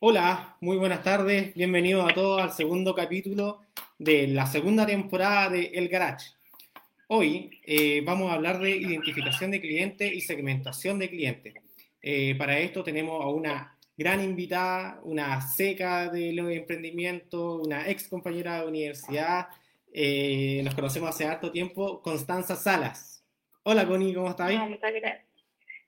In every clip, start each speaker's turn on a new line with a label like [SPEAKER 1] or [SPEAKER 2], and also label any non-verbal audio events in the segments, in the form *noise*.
[SPEAKER 1] Hola, muy buenas tardes, bienvenidos a todos al segundo capítulo de la segunda temporada de El Garage. Hoy eh, vamos a hablar de identificación de clientes y segmentación de clientes. Eh, para esto tenemos a una gran invitada, una seca de los emprendimientos, una ex compañera de universidad, eh, nos conocemos hace harto tiempo, Constanza Salas. Hola Connie, ¿cómo estás?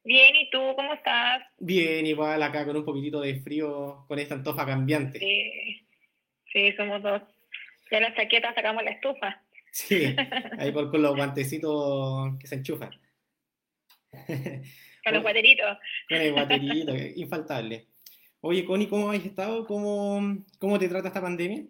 [SPEAKER 2] Bien, ¿y tú cómo estás?
[SPEAKER 1] Bien, igual acá con un poquitito de frío con esta antofa cambiante.
[SPEAKER 2] Sí, sí somos dos. Ya la chaqueta sacamos la estufa. *laughs*
[SPEAKER 1] Sí, ahí por, con los *laughs* guantecitos que se enchufan.
[SPEAKER 2] Con los guateritos.
[SPEAKER 1] Con el guaterito, infaltable. Oye, Connie, ¿cómo has estado? ¿Cómo, ¿Cómo te trata esta pandemia?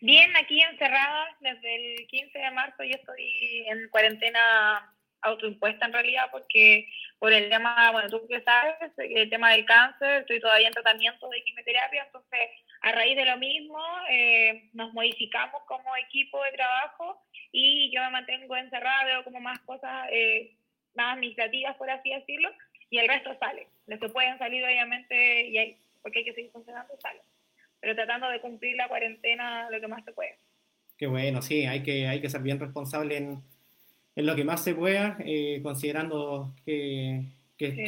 [SPEAKER 2] Bien, aquí encerrada desde el 15 de marzo. Yo estoy en cuarentena autoimpuesta en realidad porque por el tema, bueno, tú que sabes, el tema del cáncer, estoy todavía en tratamiento de quimioterapia, entonces a raíz de lo mismo eh, nos modificamos como equipo de trabajo y yo me mantengo encerrada, veo como más cosas eh, más administrativas, por así decirlo, y el resto sale. Los que pueden salir, obviamente, y hay, porque hay que seguir funcionando, sale. Pero tratando de cumplir la cuarentena lo que más se puede.
[SPEAKER 1] Qué bueno, sí, hay que, hay que ser bien responsable en en lo que más se pueda, eh, considerando que,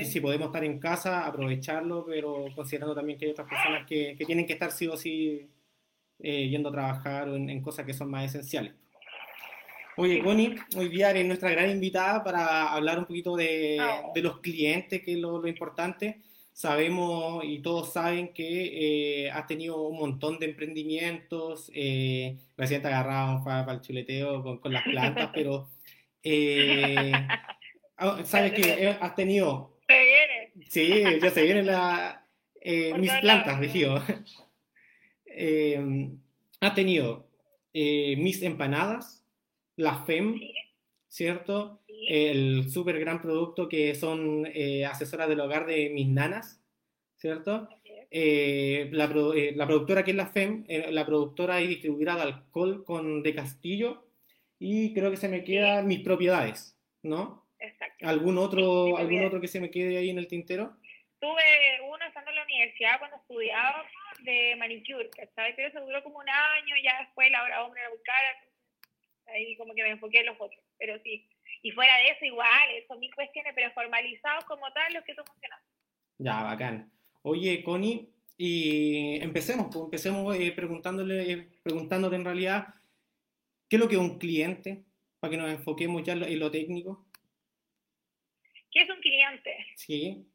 [SPEAKER 1] si podemos estar en casa, aprovecharlo, pero considerando también que hay otras personas que, tienen que estar sí o sí eh, yendo a trabajar en, cosas que son más esenciales. Oye, Connie, hoy día eres nuestra gran invitada para hablar un poquito de, los clientes, que es lo, importante. Sabemos y todos saben que eh, has tenido un montón de emprendimientos, eh, recién te agarraban para, el chuleteo con, con las plantas, *laughs* pero eh, *laughs* ah, ¿Sabes que eh, has tenido...
[SPEAKER 2] Se viene.
[SPEAKER 1] Sí, ya se vienen la, eh, mis plantas, dijo. eh, has tenido mis empanadas, la FEM, ¿cierto? El súper gran producto que son asesoras del hogar de mis nanas, ¿cierto? la, la, productora que es la FEM, la productora y distribuidora de alcohol con de Castillo, y creo que se me quedan mis propiedades, ¿no?
[SPEAKER 2] Exacto.
[SPEAKER 1] ¿Algún otro, ¿Algún otro que se me quede ahí en el tintero?
[SPEAKER 2] Tuve uno estando en la universidad cuando estudiaba de manicure, ¿sabes? Pero eso duró como un año, ya después la hora hombre a buscar, ahí como que me enfoqué en los otros, pero sí. Y fuera de eso, igual, son mil cuestiones, pero formalizados como tal, los que tú mencionaste.
[SPEAKER 1] Ya, bacán. Oye, Connie, y empecemos, pues, empecemos eh, preguntándole, eh, preguntándote en realidad ¿Qué es lo que es un cliente? Para que nos enfoquemos ya en lo técnico.
[SPEAKER 2] ¿Qué es un cliente?
[SPEAKER 1] Sí.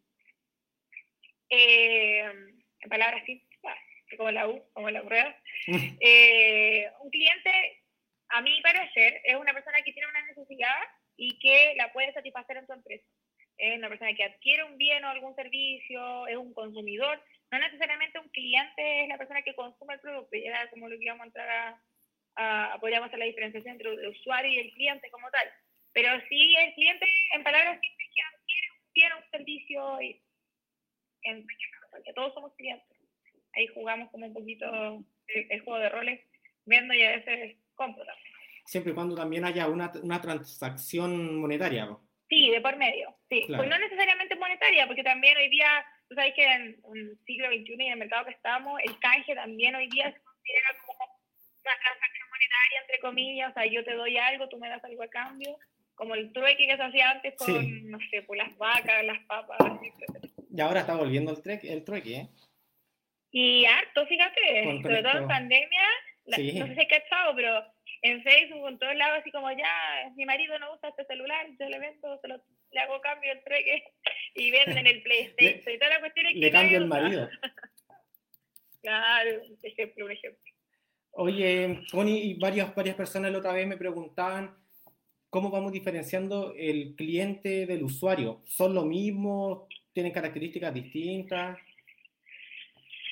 [SPEAKER 2] Eh, en palabras simples, como la U, como la prueba. *laughs* Eh, un cliente, a mi parecer, es una persona que tiene una necesidad y que la puede satisfacer en tu empresa. Es una persona que adquiere un bien o algún servicio, es un consumidor. No necesariamente un cliente es la persona que consume el producto, y era como lo que íbamos a entrar a, podríamos hacer la diferenciación entre el usuario y el cliente como tal. Pero sí, el cliente, en palabras simples, quiere un servicio y en, todos somos clientes. Ahí jugamos como un poquito el, juego de roles, viendo y a veces compro
[SPEAKER 1] Siempre y cuando también haya una, una transacción monetaria.
[SPEAKER 2] Sí, de por medio. Sí, pues no necesariamente monetaria, porque también hoy día, tú sabes que en el siglo XXI y en el mercado que estamos, el canje también hoy día se considera como una transacción monetaria, entre comillas, o sea, yo te doy algo, tú me das algo a cambio, como el trueque que se hacía antes con, no sé, pues las vacas, las papas, etc.
[SPEAKER 1] Y ahora está volviendo el, trueque, el trueque, ¿eh?
[SPEAKER 2] Y harto, fíjate, sobre todo en pandemia, no sé si has cachado, pero en Facebook, en todos lados, así como ya, mi marido no usa este celular, yo le vendo, se lo, le hago cambio el trueque *laughs* y venden el PlayStation y toda la cuestión es que...
[SPEAKER 1] Le cambio el marido. *laughs*
[SPEAKER 2] claro, un ejemplo, un ejemplo.
[SPEAKER 1] Oye, Connie, y varias, varias personas la otra vez me preguntaban cómo vamos diferenciando el cliente del usuario. ¿Son lo mismo? ¿Tienen características distintas?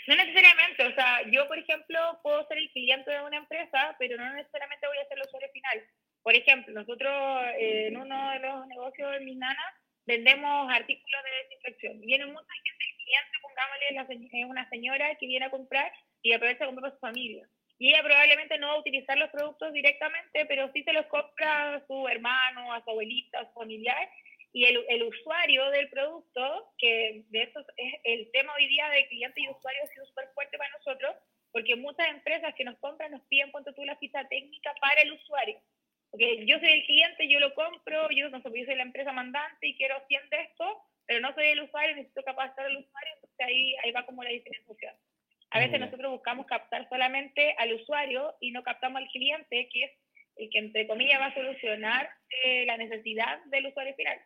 [SPEAKER 2] No necesariamente, o sea, yo por ejemplo puedo ser el cliente de una empresa, pero no necesariamente voy a ser el usuario final. Por ejemplo, nosotros eh, en uno de los negocios de mis nanas vendemos artículos de desinfección. Viene mucha gente, cliente, pongámosle, es una señora que viene a comprar y aprovecha a comprar para su familia y ella probablemente no va a utilizar los productos directamente, pero sí se los compra a su hermano, a su abuelita, a su familiar, y el, el, usuario del producto, que de eso es el tema hoy día de cliente y usuario ha sido súper fuerte para nosotros, porque muchas empresas que nos compran nos piden, ponte tú, la ficha técnica para el usuario. Porque yo soy el cliente, yo lo compro, yo, no sé, yo soy la empresa mandante y quiero 100 de esto, pero no soy el usuario, necesito capacitar al usuario, entonces ahí, ahí va como la diferenciación. A veces nosotros buscamos captar solamente al usuario y no captamos al cliente, que es el que, entre comillas, va a solucionar eh, la necesidad del usuario final.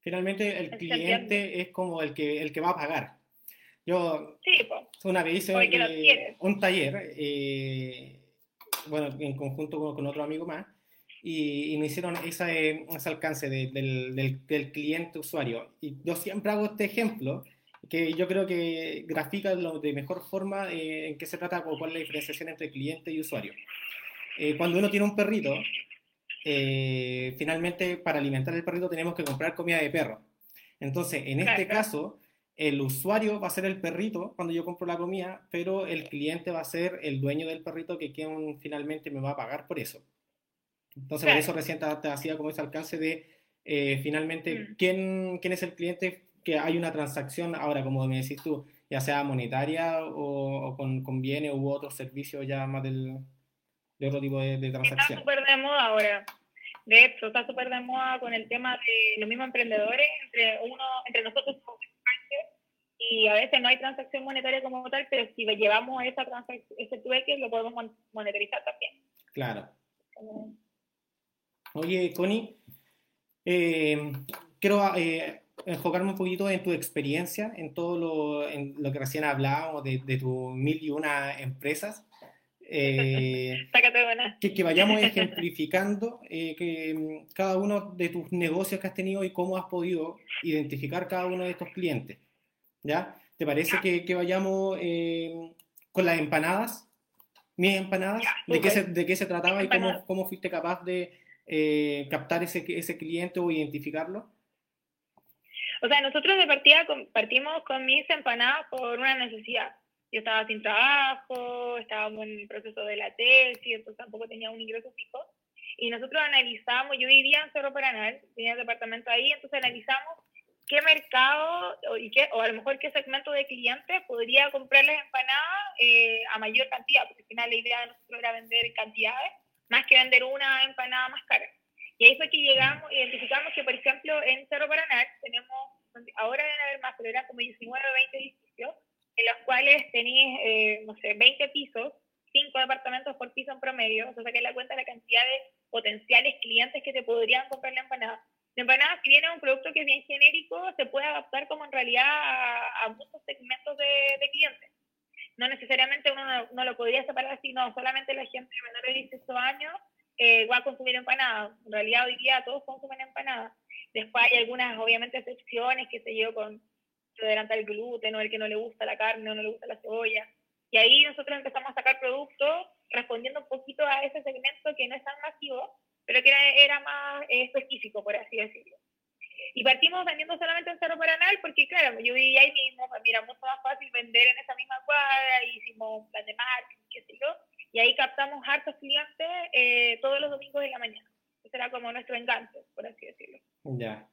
[SPEAKER 1] Finalmente, el cliente es como el que, el que va a pagar. Yo
[SPEAKER 2] sí,
[SPEAKER 1] una vez hice un taller, eh, bueno, en conjunto con, con, otro amigo más, y, me hicieron ese, ese alcance del, del, del, cliente usuario. Y yo siempre hago este ejemplo, que yo creo que grafica de mejor forma eh, en qué se trata o cuál es la diferenciación entre cliente y usuario. Eh, cuando uno tiene un perrito, eh, finalmente para alimentar el perrito tenemos que comprar comida de perro. Entonces, en este caso, el usuario va a ser el perrito cuando yo compro la comida, pero el cliente va a ser el dueño del perrito que finalmente me va a pagar por eso. Entonces, por eso recién te, hacía como ese alcance de eh, finalmente mm. ¿quién, quién es el cliente que hay una transacción, ahora como me decís tú, ya sea monetaria o, con, con, bienes u otros servicios ya más del, de otro tipo de, de transacción.
[SPEAKER 2] Está súper de moda ahora. De hecho, está súper de moda con el tema de los mismos emprendedores, entre uno, entre nosotros y a veces no hay transacción monetaria como tal, pero si llevamos esa ese trueque, lo podemos monetarizar también.
[SPEAKER 1] Claro. Oye, Connie, eh, quiero eh, enfocarme un poquito en tu experiencia, en todo lo, en lo que recién hablábamos de, de tus mil y una empresas. Eh, *laughs* que, que, vayamos *laughs* ejemplificando eh, que mm, cada uno de tus negocios que has tenido y cómo has podido identificar cada uno de estos clientes. ¿Ya? ¿Te parece que, que vayamos eh, con las empanadas? Mis empanadas, ¿de, qué se, ¿de qué se trataba y cómo, cómo fuiste capaz de captar ese, ese cliente o identificarlo?
[SPEAKER 2] O sea, nosotros de partida partimos con mis empanadas por una necesidad. Yo estaba sin trabajo, estábamos en el proceso de la tesis, entonces tampoco tenía un ingreso fijo. Y nosotros analizamos, yo vivía en Cerro Paranal, tenía el departamento ahí, entonces analizamos qué mercado o, y qué, o a lo mejor qué segmento de clientes podría comprarles empanadas eh, a mayor cantidad, porque al final la idea de nosotros era vender cantidades, más que vender una empanada más cara. Y ahí fue que llegamos, identificamos que, por ejemplo, en Cerro Paraná tenemos, ahora deben haber más, pero eran como 19 o 20 edificios, en los cuales tenéis, eh, no sé, 20 pisos, 5 departamentos por piso en promedio, o sea, que la cuenta de la cantidad de potenciales clientes que te podrían comprar la empanada. La empanada, si bien es un producto que es bien genérico, se puede adaptar como en realidad a, muchos segmentos de, de, clientes. No necesariamente uno no, no, lo podría separar así, no, solamente la gente de menores de 18 años eh, va a consumir empanadas. En realidad hoy día todos consumen empanadas. Después hay algunas, obviamente, excepciones que se llevan con adelanta el gluten o el que no le gusta la carne o no le gusta la cebolla. Y ahí nosotros empezamos a sacar productos respondiendo un poquito a ese segmento que no es tan masivo, pero que era, era más eh, específico, por así decirlo. Y partimos vendiendo solamente en Cerro Paranal porque, claro, yo vivía ahí mismo, pues mira, mucho más fácil vender en esa misma cuadra, hicimos plan de marketing, qué sé yo, y ahí captamos hartos clientes eh, todos los domingos de la mañana. Ese era como nuestro enganche, por así decirlo.
[SPEAKER 1] Ya.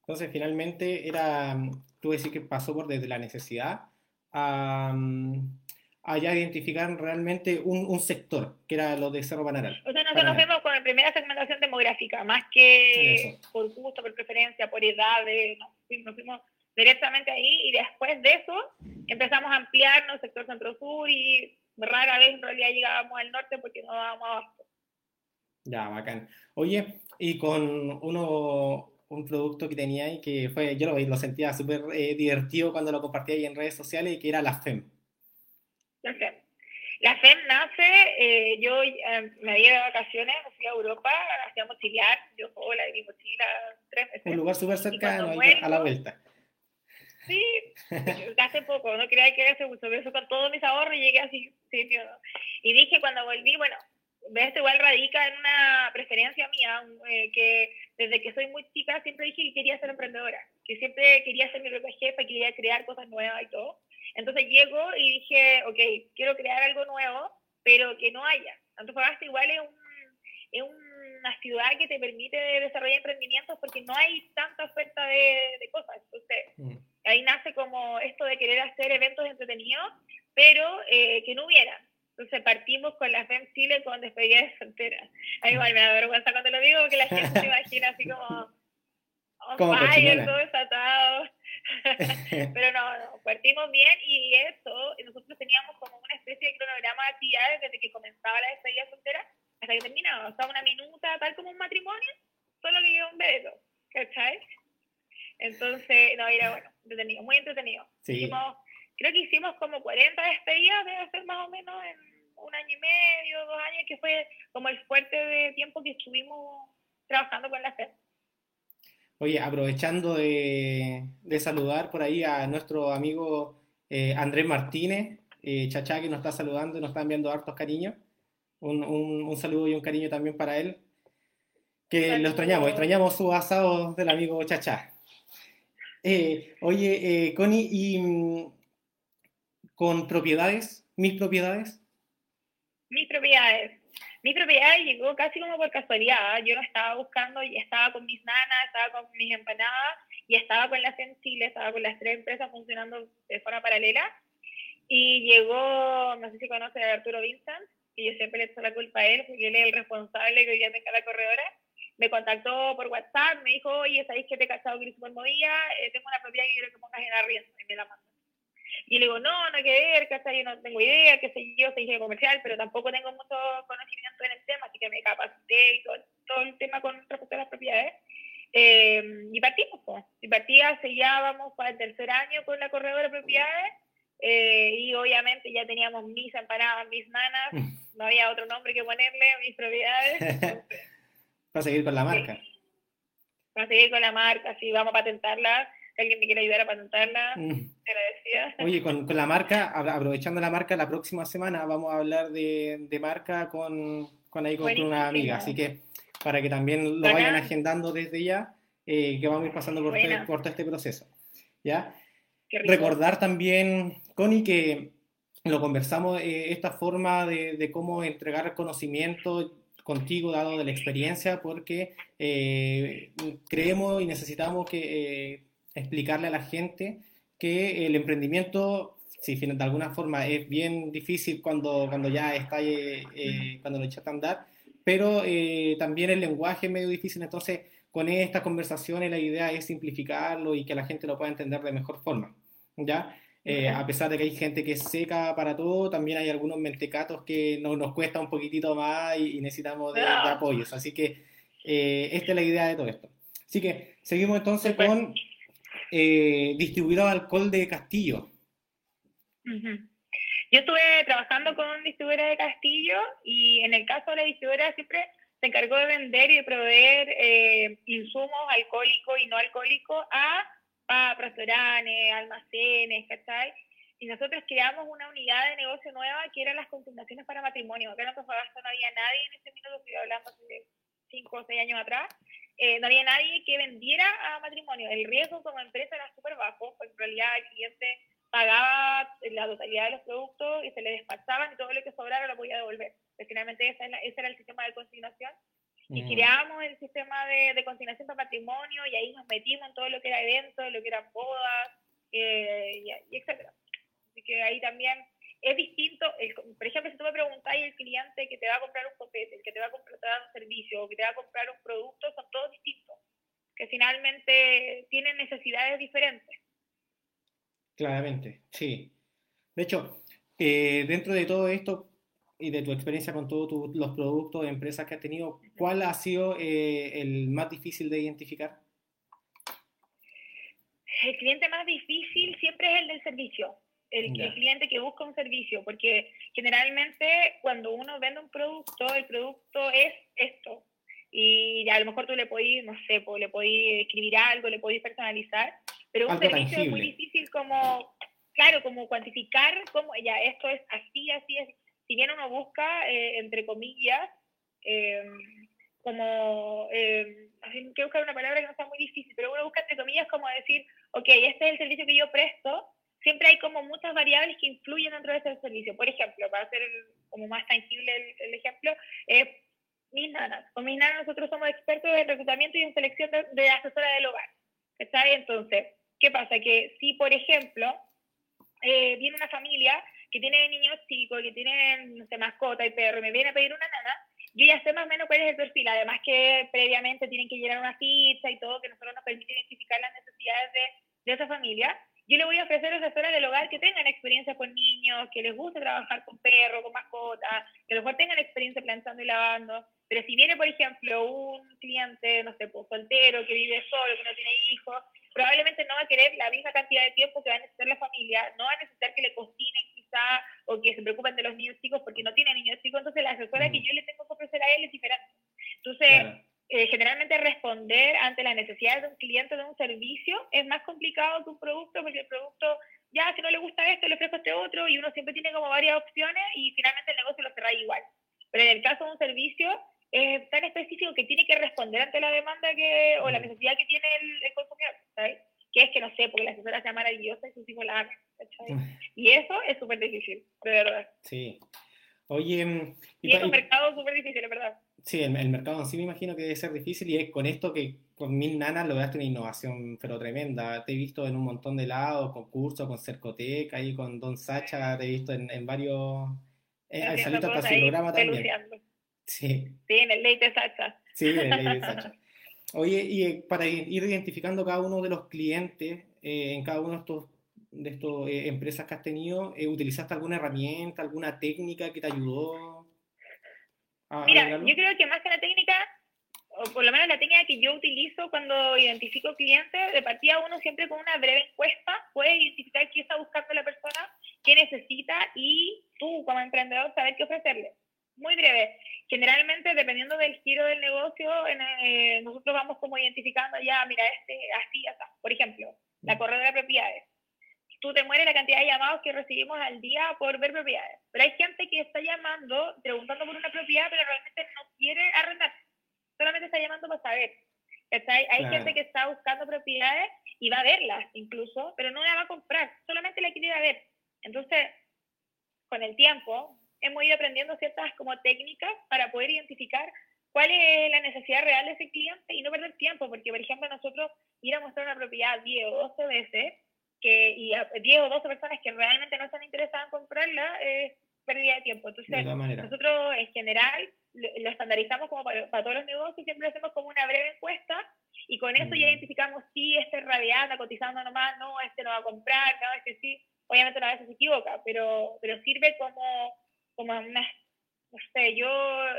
[SPEAKER 1] Entonces, finalmente, era, tú decís que pasó por desde la necesidad a, a ya identificar realmente un, un, sector, que era lo de Cerro Panaral.
[SPEAKER 2] O sea, nosotros nos vemos con la primera segmentación demográfica, más que por gusto, por preferencia, por edades, nos fuimos directamente ahí y después de eso empezamos a ampliarnos sector centro-sur y rara vez en realidad llegábamos al norte porque no dábamos abasto.
[SPEAKER 1] Ya, bacán. Oye, y con uno, un producto que tenía y que fue, yo lo, lo sentía súper eh, divertido cuando lo compartía ahí en redes sociales y que era la FEM.
[SPEAKER 2] La FEM. La FEM nace, eh, yo eh, me había de vacaciones, fui a Europa, hacía mochilear, yo hola, mi mochila tres veces.
[SPEAKER 1] Un lugar súper cercano, a la vuelta.
[SPEAKER 2] Sí, hace poco, no quería que hace mucho, eso con todos mis ahorros llegué así, sí, Y dije cuando volví, bueno, esto igual radica en una preferencia mía, eh, que desde que soy muy chica siempre dije que quería ser emprendedora, que siempre quería ser mi propia jefa, quería crear cosas nuevas y todo. Entonces llego y dije, ok, quiero crear algo nuevo, pero que no haya. Antofagasta igual es un, es un una ciudad que te permite desarrollar emprendimientos porque no hay tanta oferta de, de cosas. Entonces, mm. Ahí nace como esto de querer hacer eventos entretenidos, pero eh, que no hubiera. Entonces partimos con la FEM Chile con despedida de soltera. A mí igual me da vergüenza cuando lo digo, porque la gente se imagina así como *laughs* como fire, todo desatado. *laughs* Pero no, no, partimos bien y eso, nosotros teníamos como una especie de cronograma de actividades desde que comenzaba la despedida soltera hasta que terminaba. O sea, una minuta, tal como un matrimonio, solo que un beso, ¿cachai? Entonces, no, era bueno, entretenido, muy entretenido. Hicimos, creo que hicimos como 40 despedidas, debe ser más o menos en un año y medio, dos años, que fue como el fuerte de tiempo que estuvimos trabajando con la FED.
[SPEAKER 1] Oye, aprovechando de, saludar por ahí a nuestro amigo eh, Andrés Martínez, eh, Chachá, que nos está saludando y nos está enviando hartos cariños. Un, saludo y un cariño también para él. Que lo extrañamos, extrañamos su asado del amigo Chachá. Eh, oye, eh, Connie, ¿y mm, con propiedades? ¿Mis propiedades?
[SPEAKER 2] Mis propiedades. Mi propiedad llegó casi como por casualidad. Yo no estaba buscando y estaba con mis nanas, estaba con mis empanadas y estaba con la Chile, estaba con las tres empresas funcionando de forma paralela. Y llegó, no sé si conoce a Arturo Vincent, y yo siempre le echo la culpa a él porque él es el responsable que hoy día tenga la corredora. Me contactó por WhatsApp, me dijo, oye, ¿sabéis que te he cachado que movida? Eh, tengo una propiedad que quiero que pongas en arriendo y me la mandó. Y le digo, no, no hay que ver, ¿cachai? Yo no tengo idea, qué sé yo, soy ingeniero comercial, pero tampoco tengo mucho conocimiento en el tema, así que me capacité y todo, todo el tema con respecto a las propiedades. Eh, y partimos, pues. Y partí hace ya, vamos para el tercer año con la corredora de propiedades. Eh, y obviamente ya teníamos mis empanadas, mis nanas, *laughs* no había otro nombre que ponerle a mis propiedades. *laughs*
[SPEAKER 1] para seguir con la marca.
[SPEAKER 2] Para seguir con la marca, sí, vamos a patentarla alguien me quiere ayudar a patentarla, mm.
[SPEAKER 1] Oye, con, con, la marca, *laughs* aprovechando la marca, la próxima semana vamos a hablar de, de marca con, con, ahí, con una amiga, así que para que también lo vayan agendando desde ya, eh, que vamos a ir pasando por, este, por todo este proceso. ¿ya? Recordar también, Connie, que lo conversamos, eh, esta forma de, de, cómo entregar conocimiento contigo, dado de la experiencia, porque eh, creemos y necesitamos que explicarle a la gente que el emprendimiento, si de alguna forma es bien difícil cuando, cuando ya está, eh, eh, cuando lo echas a andar, pero eh, también el lenguaje es medio difícil, entonces con estas conversaciones la idea es simplificarlo y que la gente lo pueda entender de mejor forma, ¿ya? A pesar de que hay gente que es seca para todo, también hay algunos mentecatos que nos, nos cuesta un poquitito más y, necesitamos de, apoyos. Así que esta es la idea de todo esto. Así que seguimos entonces con eh, distribuidor de alcohol de Castillo.
[SPEAKER 2] Yo estuve trabajando con distribuidora de Castillo y en el caso de la distribuidora siempre se encargó de vender y de proveer eh, insumos alcohólicos y no alcohólicos a, a restaurantes, almacenes, ¿cachai? Y nosotros creamos una unidad de negocio nueva que eran las consultaciones para matrimonio. Acá en Antofagasta no había nadie en ese minuto, estoy hablando hace cinco o seis años atrás, eh, no había nadie que vendiera a matrimonio. El riesgo como empresa era súper bajo, porque en realidad el cliente pagaba la totalidad de los productos y se le despachaban y todo lo que sobrara lo podía devolver. finalmente ese, era el sistema de consignación. Y mm. creamos el sistema de, de, consignación para matrimonio y ahí nos metimos en todo lo que era eventos, lo que eran bodas, eh, y, y etcétera. Así que ahí también es distinto, por ejemplo, si tú me preguntas y el cliente que te va a comprar un copete, el que te va a comprar un servicio o que te va a comprar un producto, son todos distintos, que finalmente tienen necesidades diferentes.
[SPEAKER 1] Claramente, sí. De hecho, eh, dentro de todo esto y de tu experiencia con todos los productos empresas que has tenido, ¿cuál ha sido eh, el más difícil de identificar?
[SPEAKER 2] El cliente más difícil siempre es el del servicio el, cliente que busca un servicio, porque generalmente cuando uno vende un producto, el producto es esto. Y a lo mejor tú le podís, no sé, le podís escribir algo, le podís personalizar, pero un servicio es muy difícil como, claro, como cuantificar cómo, ya, esto es así, así, es. Si bien uno busca, eh, entre comillas, eh, como, eh, que buscar una palabra que no sea muy difícil, pero uno busca entre comillas como decir, ok, este es el servicio que yo presto, siempre hay como muchas variables que influyen dentro de ese servicio. Por ejemplo, para hacer como más tangible el, ejemplo, mis nanas. Con mis nanas nosotros somos expertos en reclutamiento y en selección de, de asesora del hogar. ¿Está Entonces, ¿qué pasa? Que si, por ejemplo, eh, viene una familia que tiene niños chicos, que tienen, no sé, mascota y perro, y me viene a pedir una nana, yo ya sé más o menos cuál es el perfil. Además que previamente tienen que llenar una ficha y todo, que nosotros nos permite identificar las necesidades de, de esa familia. Yo le voy a ofrecer asesoras del hogar que tengan experiencia con niños, que les guste trabajar con perros, con mascotas, que a lo mejor tengan experiencia planchando y lavando. Pero si viene, por ejemplo, un cliente, no sé, pues, soltero, que vive solo, que no tiene hijos, probablemente no va a querer la misma cantidad de tiempo que va a necesitar la familia, no va a necesitar que le cocinen quizá o que se preocupen de los niños chicos porque no tiene niños chicos, entonces la asesora que yo le tengo que ofrecer a él es diferente. Entonces, eh, generalmente responder ante las necesidades de un cliente de un servicio es más complicado que un producto, porque el producto, ya, si no le gusta esto, le ofrezco este otro, y uno siempre tiene como varias opciones y finalmente el negocio lo cerra igual. Pero en el caso de un servicio, es tan específico que tiene que responder ante la demanda que, o la necesidad que tiene el, consumidor, ¿sabes? Que es que no sé, porque la asesora sea maravillosa y sus hijos la amen, Y eso es súper difícil, de verdad.
[SPEAKER 1] Sí. Oye,
[SPEAKER 2] mm, y, y es un mercado súper difícil, de verdad.
[SPEAKER 1] Sí, el, mercado en sí me imagino que debe ser difícil y es con esto que con mil nanas lograste una innovación pero tremenda. Te he visto en un montón de lados, concursos, con Cercotec, ahí con Don Sacha, te he visto en, en varios... Eh, saliste hasta su programa también.
[SPEAKER 2] Sí. Sí, en el Leite Sacha.
[SPEAKER 1] Sí, en el Leite Sacha. *laughs* Oye, y eh, para ir identificando cada uno de los clientes eh, en cada uno de estos de estas empresas que has tenido, ¿utilizaste alguna herramienta, alguna técnica que te ayudó?
[SPEAKER 2] Mira, yo creo que más que la técnica, o por lo menos la técnica que yo utilizo cuando identifico clientes, de partida uno siempre con una breve encuesta puede identificar qué está buscando la persona, qué necesita y tú como emprendedor saber qué ofrecerle. Muy breve. Generalmente, dependiendo del giro del negocio, eh, nosotros vamos como identificando ya, mira, este, así, así. Por ejemplo, la mm. corredora de propiedades tú te mueres la cantidad de llamados que recibimos al día por ver propiedades. Pero hay gente que está llamando, preguntando por una propiedad, pero realmente no quiere arrendar. Solamente está llamando para saber. Hay gente que está buscando propiedades y va a verlas incluso, pero no la va a comprar, solamente la quiere ir a ver. Entonces, con el tiempo, hemos ido aprendiendo ciertas como técnicas para poder identificar cuál es la necesidad real de ese cliente y no perder tiempo, porque por ejemplo nosotros ir a mostrar una propiedad 10 o 12 veces que, y a 10 o 12 personas que realmente no están interesadas en comprarla, es pérdida de tiempo. Entonces, nosotros en general lo estandarizamos como para, todos los negocios, siempre hacemos como una breve encuesta y con eso ya mm. identificamos si este es rabiata, cotizando nomás, no, este no va a comprar, no, este sí. Obviamente una vez se equivoca, pero, pero sirve como, como una, no sé, yo,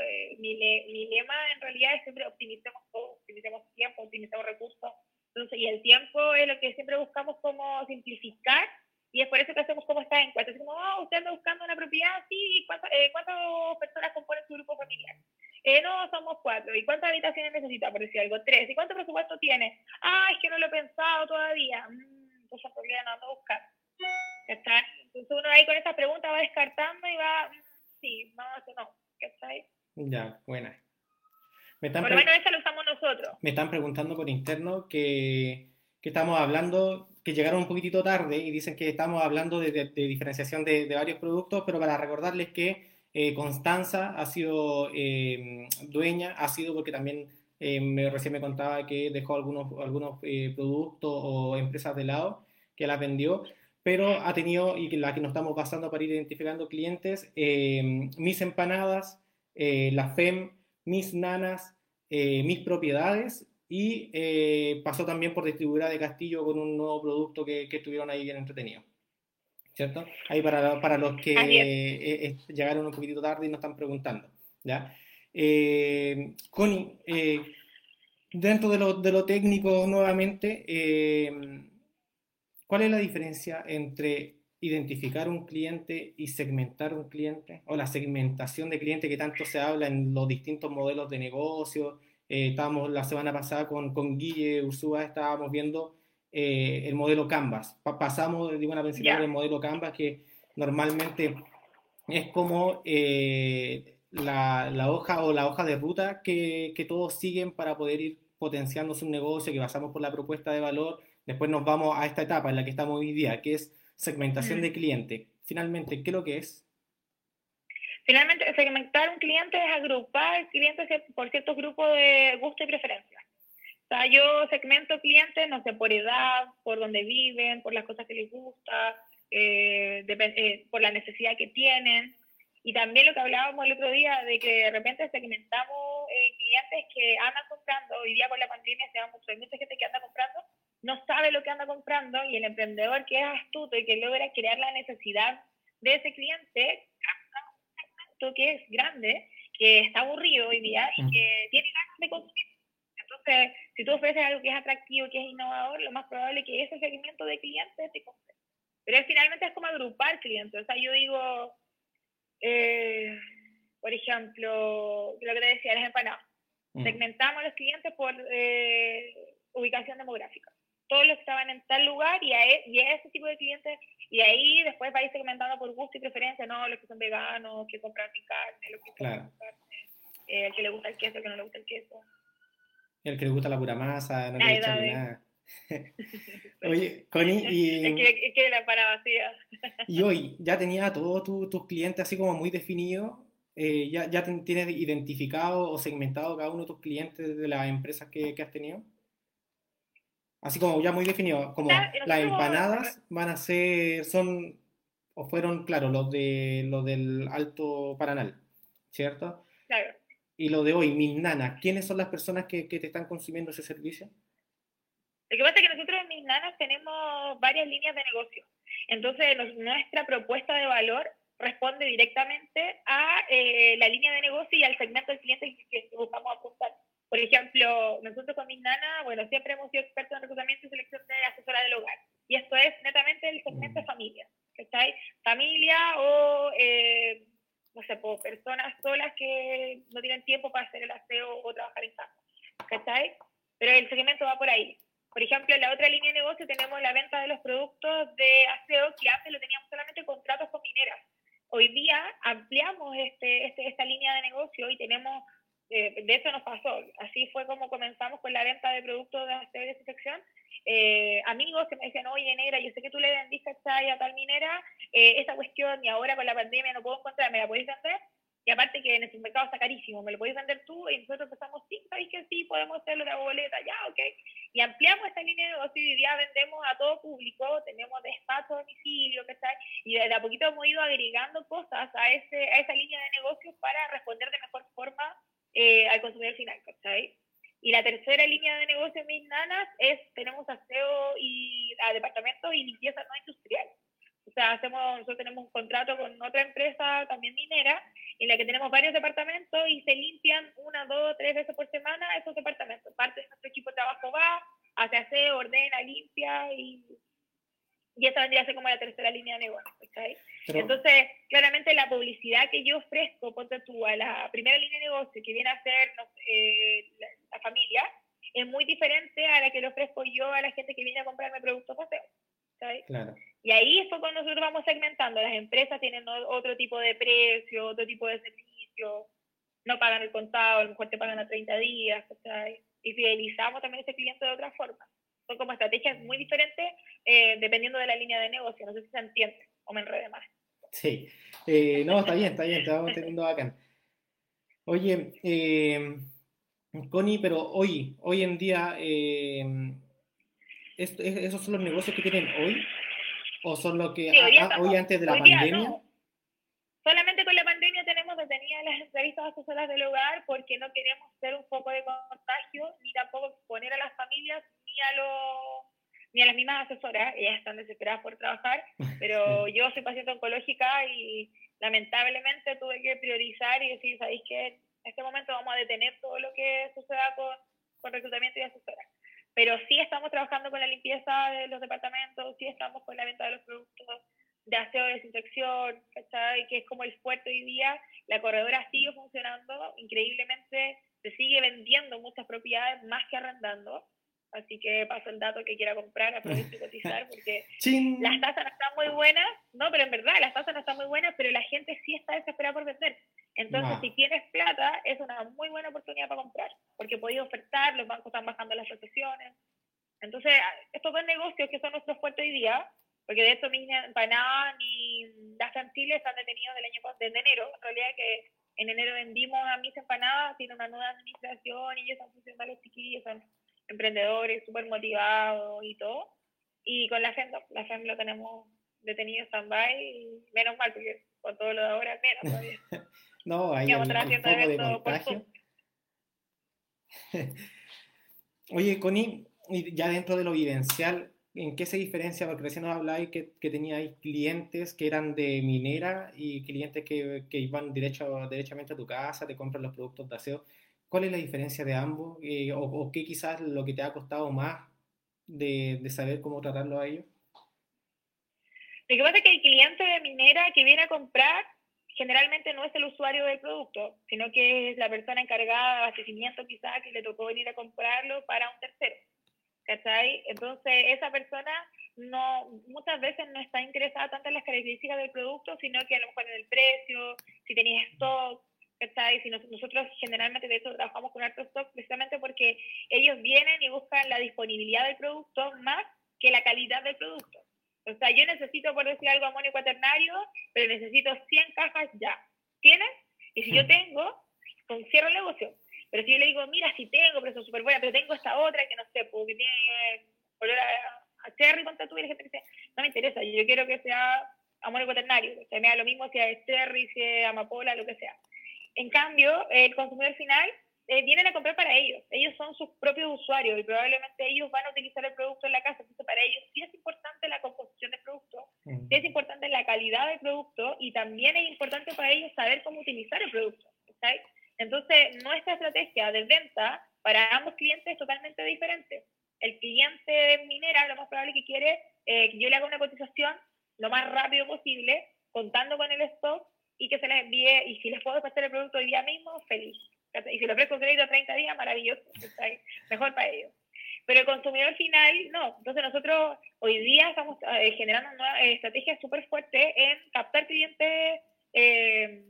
[SPEAKER 2] eh, mi, mi lema en realidad es siempre optimicemos todo, optimicemos tiempo, optimicemos recursos, entonces, y el tiempo es lo que siempre buscamos como simplificar y es por eso que hacemos como esta encuesta. Es como, oh, usted anda buscando una propiedad, sí, ¿cuántas, eh, ¿cuántas personas componen su grupo familiar? Eh, no, somos cuatro. ¿Y cuántas habitaciones necesita, por decir algo? Tres. ¿Y cuánto presupuesto tiene? Ah, es que no lo he pensado todavía. Mm, entonces, ¿por qué no ando a buscar? ¿Está? Entonces, uno ahí con esta pregunta va descartando y va, mm, sí, no, eso no. ¿Está ahí?
[SPEAKER 1] Ya, buena.
[SPEAKER 2] Me están por lo menos eso lo usamos nosotros.
[SPEAKER 1] Me están preguntando por interno que, que, estamos hablando, que llegaron un poquitito tarde y dicen que estamos hablando de, de, diferenciación de, de, varios productos, pero para recordarles que eh, Constanza ha sido eh, dueña, ha sido porque también eh, me, recién me contaba que dejó algunos, algunos productos o empresas de lado, que las vendió, pero ha tenido, y la que nos estamos basando para ir identificando clientes, mis empanadas, la FEM, mis nanas, eh, mis propiedades y eh, pasó también por distribuidora de Castillo con un nuevo producto que, que estuvieron ahí bien entretenido. ¿Cierto? Ahí para, para los que eh, llegaron un poquitito tarde y nos están preguntando. ¿ya? Connie, dentro de lo, de lo, técnico nuevamente, ¿cuál es la diferencia entre identificar un cliente y segmentar un cliente, o la segmentación de cliente que tanto se habla en los distintos modelos de negocio. Eh, estábamos la semana pasada con, con Guille Ursúa, estábamos viendo eh, el modelo Canvas. pasamos de una principal el modelo Canvas, que normalmente es como eh, la, la, hoja o la hoja de ruta que, que todos siguen para poder ir potenciando su negocio, que pasamos por la propuesta de valor, después nos vamos a esta etapa en la que estamos hoy día, que es segmentación de cliente. Finalmente, ¿qué es lo que es?
[SPEAKER 2] Finalmente, segmentar un cliente es agrupar clientes por ciertos grupos de gusto y preferencia. O sea, yo segmento clientes, no sé, por edad, por dónde viven, por las cosas que les gusta, eh, eh, por la necesidad que tienen. Y también lo que hablábamos el otro día, de que de repente segmentamos eh, clientes que andan comprando, hoy día con la pandemia se da mucho, hay mucha gente que anda comprando, no sabe lo que anda comprando, y el emprendedor que es astuto y que logra crear la necesidad de ese cliente, que es grande, que está aburrido hoy día y que tiene ganas de consumir. Entonces, si tú ofreces algo que es atractivo, que es innovador, lo más probable es que ese segmento de clientes te compre. Pero finalmente es como agrupar clientes. O sea, yo digo, eh, por ejemplo, lo que te decía, las empanadas. Mm. Segmentamos a los clientes por eh, ubicación demográfica. Todos los que estaban en tal lugar y a, e, y a ese tipo de clientes y ahí después va a ir segmentando por gusto y preferencia, ¿no? Los que son veganos, que compran sin carne, los que compran carne, eh, el que le gusta el queso, el que no le gusta el queso.
[SPEAKER 1] El que le gusta la pura masa, no le echa nada. *laughs* Oye, Connie, y...
[SPEAKER 2] Es que, es que la para vacía. *laughs*
[SPEAKER 1] y hoy, ¿ya tenía todos tus clientes así como muy definidos? Eh, ¿Ya, ya tienes identificado o segmentado cada uno de tus clientes de las empresas que, que has tenido? Así como ya muy definido, como las empanadas van a ser, son, o fueron, claro, los, de, los del Alto Paranal, ¿cierto?
[SPEAKER 2] Claro.
[SPEAKER 1] Y lo de hoy, mis nanas, ¿quiénes son las personas que, que te están consumiendo ese servicio?
[SPEAKER 2] Lo que pasa es que nosotros en Mis Nanas tenemos varias líneas de negocio. Entonces, nuestra propuesta de valor responde directamente a eh, la línea de negocio y al segmento del cliente que buscamos apuntar. Por ejemplo, nosotros con mis nanas, bueno, siempre hemos sido expertos en reclutamiento y selección de asesora del hogar. Y esto es netamente el segmento de familia, ¿cachai? Familia o, eh, no sé, por personas solas que no tienen tiempo para hacer el aseo o trabajar en casa, ¿cachai? Pero el segmento va por ahí. Por ejemplo, en la otra línea de negocio tenemos la venta de los productos de aseo que antes lo teníamos solamente contratos con mineras. Hoy día ampliamos este, este, esta línea de negocio y tenemos eh, de hecho nos pasó, así fue como comenzamos con la venta de productos de aseo y desinfección. Eh, amigos que me decían, oye, negra, yo sé que tú le vendiste a tal minera eh, esta cuestión y ahora con la pandemia no puedo encontrar, ¿me la podéis vender? Y aparte que en el mercado está carísimo, ¿me lo podéis vender tú? Y nosotros empezamos, sí, ¿sabéis que sí? Podemos hacerlo de boleta, ya, ok. Y ampliamos esta línea de negocio y día vendemos a todo público, tenemos despacho a domicilio, está Y de a poquito hemos ido agregando cosas a, ese, a esa línea de negocios para responder de mejor forma eh, al consumidor final, ¿cachai? Y la tercera línea de negocio mis nanas es, tenemos aseo y a departamentos y limpieza no industrial. O sea, hacemos, nosotros tenemos un contrato con otra empresa también minera, en la que tenemos varios departamentos y se limpian una, dos, tres veces por semana esos departamentos. Parte de nuestro equipo de trabajo va, hace aseo, ordena, limpia y y esa vendría a ser como la tercera línea de negocio. Entonces, claramente la publicidad que yo ofrezco, ponte tú, a la primera línea de negocio que viene a ser eh, la, familia, es muy diferente a la que le ofrezco yo a la gente que viene a comprarme productos aseo. Claro. Y ahí fue cuando nosotros vamos segmentando. Las empresas tienen otro tipo de precio, otro tipo de servicio, no pagan el contado, a lo mejor te pagan a 30 días, y fidelizamos también a ese cliente de otra forma son como estrategias muy diferentes eh, dependiendo de la línea de negocio. No sé si se entiende o me enrede más.
[SPEAKER 1] Sí, eh, no, está bien, está bien, te vamos teniendo bacán. Oye, eh, Connie, pero hoy, hoy en día, eh, ¿esos son los negocios que tienen hoy? ¿O son los que hoy, antes de la pandemia?
[SPEAKER 2] Solamente con la pandemia tenemos detenidas las entrevistas asesoras del hogar porque no queremos ser un foco de contagio ni tampoco exponer a las familias ni a los ni a las mismas asesoras, ellas están desesperadas por trabajar, *laughs* pero yo soy paciente oncológica y lamentablemente tuve que priorizar y decir, ¿sabéis que en este momento vamos a detener todo lo que suceda con, con reclutamiento y asesoras? Pero sí estamos trabajando con la limpieza de los departamentos, sí estamos con la venta de los productos de aseo de desinfección, ¿cachai? Que es como el fuerte hoy día. La corredora sigue funcionando, increíblemente se sigue vendiendo muchas propiedades más que arrendando. Así que paso el dato que quiera comprar, aprovecho y cotizar, *laughs* porque las tasas no están muy buenas, no, pero en verdad las tasas no están muy buenas, pero la gente sí está desesperada por vender. Entonces, si tienes plata, es una muy buena oportunidad para comprar, porque podéis ofertar, los bancos están bajando las recesiones. Entonces, estos dos negocios que son nuestros fuertes hoy día, porque de hecho mis empanadas ni las Chile están detenidos del año de enero, en realidad que en enero vendimos a mis empanadas, tiene una nueva administración y ellos son funcionarios chiquillos, son emprendedores, súper motivados y todo. Y con la FEM, la FEM lo tenemos detenido en stand-by y menos mal, porque con todo lo de ahora menos todavía. *laughs*
[SPEAKER 1] no, hay un poco de contagio. *laughs* Oye, Connie, ya dentro de lo vivencial, ¿en qué se diferencia? Porque recién nos habláis que, que teníais clientes que eran de minera y clientes que, iban derecho, derechamente a tu casa, te compran los productos de aseo. ¿Cuál es la diferencia de ambos? Eh, o, o, qué quizás lo que te ha costado más de, de saber cómo tratarlo a ellos?
[SPEAKER 2] Lo que pasa es que el cliente de minera que viene a comprar generalmente no es el usuario del producto, sino que es la persona encargada de abastecimiento quizás que le tocó venir a comprarlo para un tercero. ¿Cachai? Entonces esa persona no muchas veces no está interesada tanto en las características del producto, sino que a lo mejor en el precio, si tenía stock, ¿cachai? Si nosotros generalmente de hecho trabajamos con alto stock precisamente porque ellos vienen y buscan la disponibilidad del producto más que la calidad del producto. O sea, yo necesito, por decir algo, amonio cuaternario, pero necesito 100 cajas ya. ¿Tienes? Y si yo tengo, con cierro el negocio. Pero si yo le digo, mira, si tengo, pero es súper buena, pero tengo esta otra que no sé, porque tiene olor a, a cherry contra tú, y la gente dice, no me interesa, yo quiero que sea amonio cuaternario. O sea, me da lo mismo si es cherry, si es amapola, lo que sea. En cambio, el consumidor final eh, vienen a comprar para ellos. Ellos son sus propios usuarios y probablemente ellos van a utilizar el producto en la casa. Entonces, para ellos sí es importante la composición del producto, mm. sí es importante la calidad del producto y también es importante para ellos saber cómo utilizar el producto. Entonces, nuestra estrategia de venta para ambos clientes es totalmente diferente. El cliente de minera lo más probable que quiere eh, que yo le haga una cotización lo más rápido posible, contando con el stock y que se les envíe, y si les puedo pasar el producto el día mismo, feliz. Y si lo ofrezco crédito a 30 días, maravilloso, *laughs* mejor para ellos. Pero el consumidor final, no. Entonces nosotros hoy día estamos eh, generando una estrategia súper fuerte en captar clientes, eh,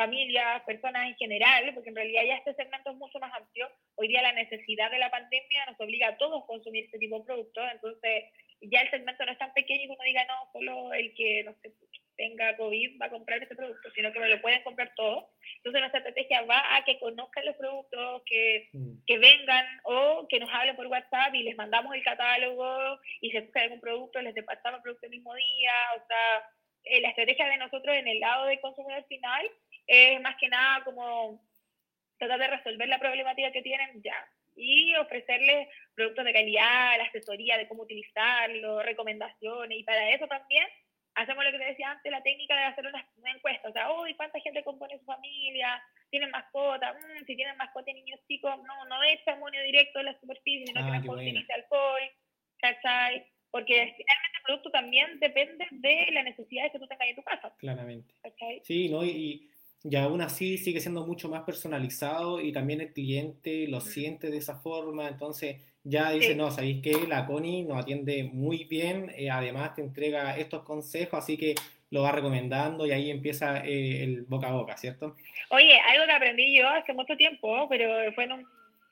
[SPEAKER 2] familias, personas en general, porque en realidad ya este segmento es mucho más amplio. Hoy día la necesidad de la pandemia nos obliga a todos a consumir este tipo de productos, entonces ya el segmento no es tan pequeño que uno diga, no, solo el que, no sé, tenga COVID va a comprar este producto, sino que me lo pueden comprar todo. Entonces nuestra estrategia va a que conozcan los productos, que, mm. que vengan o que nos hablen por WhatsApp y les mandamos el catálogo y si busca algún producto, les despachamos el producto el mismo día. O sea, eh, la estrategia de nosotros en el lado de consumidor final es más que nada como tratar de resolver la problemática que tienen ya y ofrecerles productos de calidad, la asesoría de cómo utilizarlo, recomendaciones y para eso también hacemos lo que te decía antes, la técnica de hacer una, encuesta, o sea, uy, ¿cuánta gente compone su familia? ¿Tienen mascota? Mm, si tienen mascota y niños chicos, no, no echa amonio directo en la superficie, sino que ah, mejor utiliza alcohol, ¿cachai? Porque finalmente el producto también depende de las necesidades que tú tengas en tu casa.
[SPEAKER 1] Claramente. ¿cachai? Sí, ¿no? Y, y aún así sigue siendo mucho más personalizado y también el cliente lo siente de esa forma, entonces ya dice, no, sabéis que la Connie nos atiende muy bien, eh, además te entrega estos consejos, así que lo va recomendando y ahí empieza eh, el boca a boca, ¿cierto?
[SPEAKER 2] Oye, algo que aprendí yo hace mucho tiempo, pero fue en un,